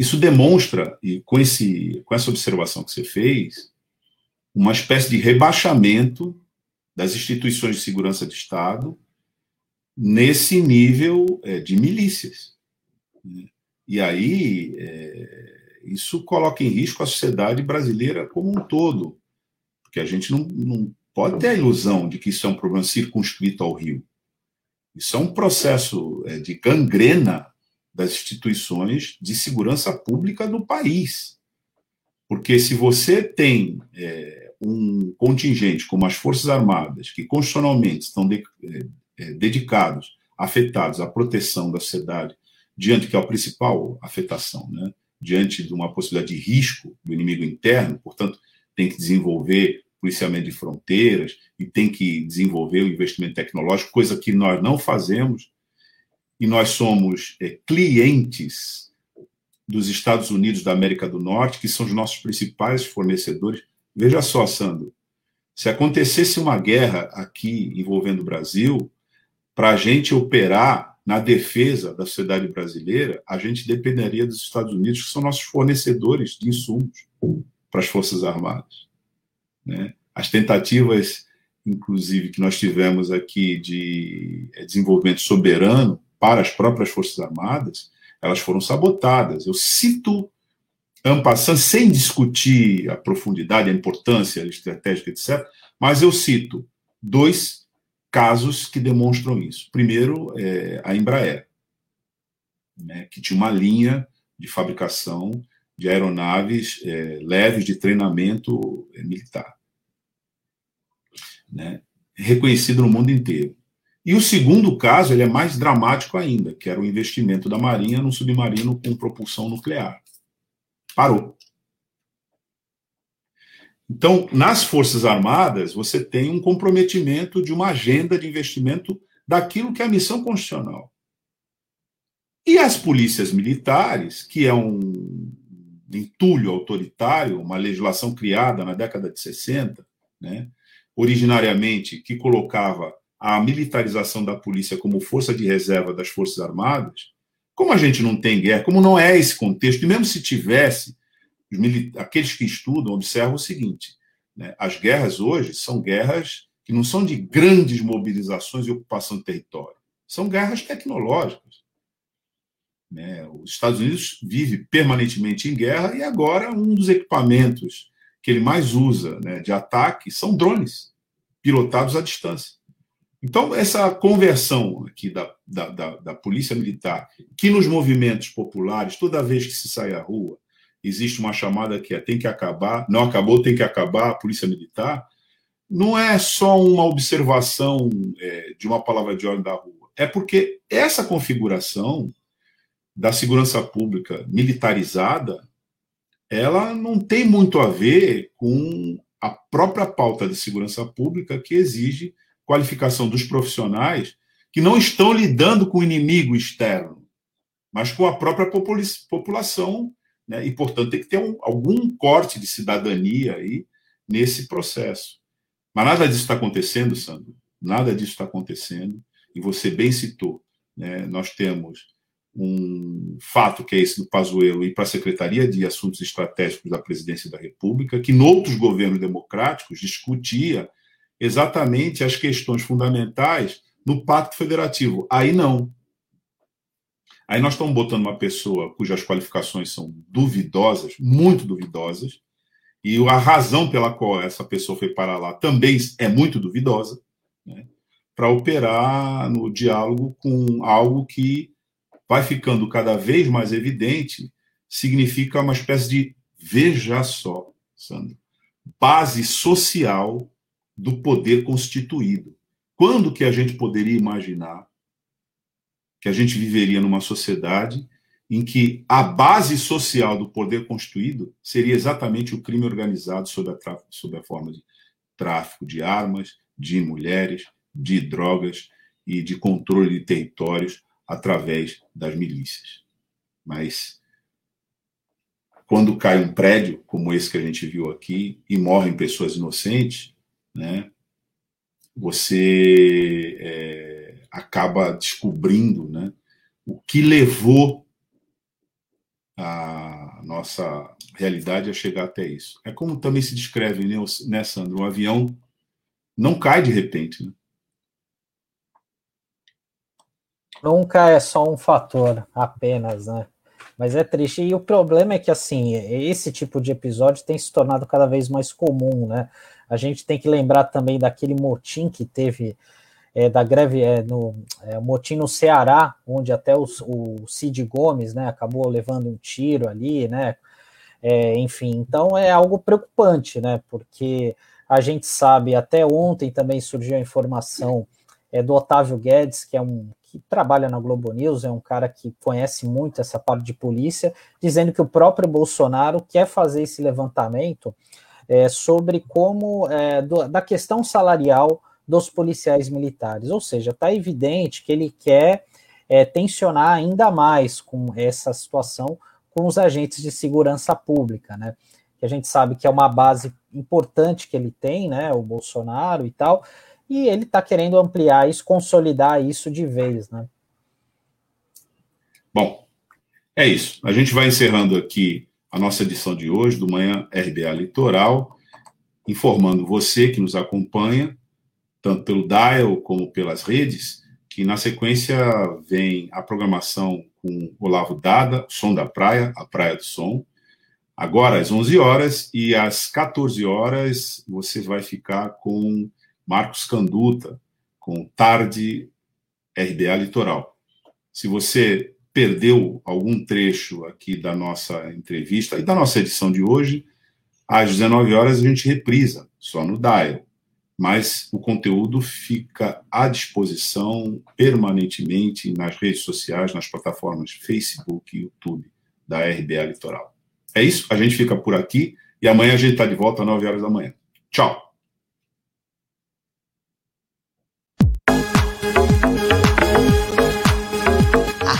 isso demonstra e com esse com essa observação que você fez uma espécie de rebaixamento das instituições de segurança de Estado nesse nível é, de milícias. Né? E aí é, isso coloca em risco a sociedade brasileira como um todo, porque a gente não, não pode ter a ilusão de que isso é um problema circunscrito ao Rio. Isso é um processo é, de gangrena das instituições de segurança pública do país. Porque se você tem é, um contingente como as Forças Armadas, que constitucionalmente estão de, é, é dedicados, afetados à proteção da sociedade, diante que é a principal afetação, né? diante de uma possibilidade de risco do inimigo interno, portanto, tem que desenvolver policiamento de fronteiras e tem que desenvolver o investimento tecnológico, coisa que nós não fazemos, e nós somos é, clientes dos Estados Unidos da América do Norte, que são os nossos principais fornecedores. Veja só, Sandro, se acontecesse uma guerra aqui envolvendo o Brasil, para a gente operar na defesa da sociedade brasileira, a gente dependeria dos Estados Unidos, que são nossos fornecedores de insumos para as Forças Armadas. Né? As tentativas, inclusive, que nós tivemos aqui de eh, desenvolvimento soberano para as próprias Forças Armadas, elas foram sabotadas. Eu cito Ampassan, sem discutir a profundidade, a importância estratégica, etc., mas eu cito dois casos que demonstram isso. Primeiro, é, a Embraer, né, que tinha uma linha de fabricação de aeronaves é, leves de treinamento é, militar, né, reconhecido no mundo inteiro. E o segundo caso ele é mais dramático ainda, que era o investimento da Marinha num submarino com propulsão nuclear. Parou. Então, nas Forças Armadas, você tem um comprometimento de uma agenda de investimento daquilo que é a missão constitucional. E as polícias militares, que é um entulho autoritário, uma legislação criada na década de 60, né, originariamente, que colocava a militarização da polícia como força de reserva das Forças Armadas, como a gente não tem guerra, como não é esse contexto, e mesmo se tivesse, aqueles que estudam observam o seguinte: né, as guerras hoje são guerras que não são de grandes mobilizações e ocupação de território, são guerras tecnológicas. Né? Os Estados Unidos vive permanentemente em guerra e agora um dos equipamentos que ele mais usa né, de ataque são drones pilotados à distância. Então, essa conversão aqui da, da, da, da, polícia militar, que nos movimentos populares, toda vez que se sai à rua, existe uma chamada que é tem que acabar, não acabou, tem que acabar a polícia militar, não é só uma observação é, de uma palavra de ordem da rua. É porque essa configuração da segurança pública militarizada, ela não tem muito a ver com a própria pauta de segurança pública que exige qualificação dos profissionais que não estão lidando com o inimigo externo, mas com a própria população né? e, portanto, tem que ter um, algum corte de cidadania aí nesse processo. Mas nada disso está acontecendo, Sandro, nada disso está acontecendo, e você bem citou, né? nós temos um fato que é esse do Pazuello ir para a Secretaria de Assuntos Estratégicos da Presidência da República, que noutros governos democráticos discutia exatamente as questões fundamentais no Pacto Federativo. Aí não. Aí nós estamos botando uma pessoa cujas qualificações são duvidosas, muito duvidosas, e a razão pela qual essa pessoa foi para lá também é muito duvidosa, né, para operar no diálogo com algo que vai ficando cada vez mais evidente, significa uma espécie de, veja só, Sandro, base social do poder constituído. Quando que a gente poderia imaginar que a gente viveria numa sociedade em que a base social do poder constituído seria exatamente o crime organizado sob a, sob a forma de tráfico de armas, de mulheres, de drogas e de controle de territórios através das milícias. Mas quando cai um prédio como esse que a gente viu aqui e morrem pessoas inocentes, né, você é, acaba descobrindo né, o que levou a nossa realidade a chegar até isso. É como também se descreve, né, né Sandro? Um avião não cai de repente. Né? Nunca é só um fator apenas, né? Mas é triste. E o problema é que, assim, esse tipo de episódio tem se tornado cada vez mais comum, né? A gente tem que lembrar também daquele motim que teve é, da greve é, no é, motim no Ceará, onde até o, Cid Gomes, né, acabou levando um tiro ali, né? É, enfim, então é algo preocupante, né? Porque a gente sabe, até ontem também surgiu a informação é, do Otávio Guedes, que é um que trabalha na Globo News, é um cara que conhece muito essa parte de polícia, dizendo que o próprio Bolsonaro quer fazer esse levantamento é, sobre como é, do, da questão salarial dos policiais militares. Ou seja, está evidente que ele quer é, tensionar ainda mais com essa situação com os agentes de segurança pública, né? Que a gente sabe que é uma base importante que ele tem, né? O Bolsonaro e tal e ele está querendo ampliar isso, consolidar isso de vez, né? Bom, é isso. A gente vai encerrando aqui a nossa edição de hoje do Manhã RBA Litoral, informando você que nos acompanha, tanto pelo Dial como pelas redes, que na sequência vem a programação com Olavo Dada, Som da Praia, a Praia do Som. Agora às 11 horas e às 14 horas você vai ficar com Marcos Canduta, com Tarde RBA Litoral. Se você perdeu algum trecho aqui da nossa entrevista e da nossa edição de hoje, às 19 horas a gente reprisa, só no Dial. Mas o conteúdo fica à disposição permanentemente nas redes sociais, nas plataformas Facebook e YouTube da RBA Litoral. É isso, a gente fica por aqui e amanhã a gente está de volta às 9 horas da manhã. Tchau!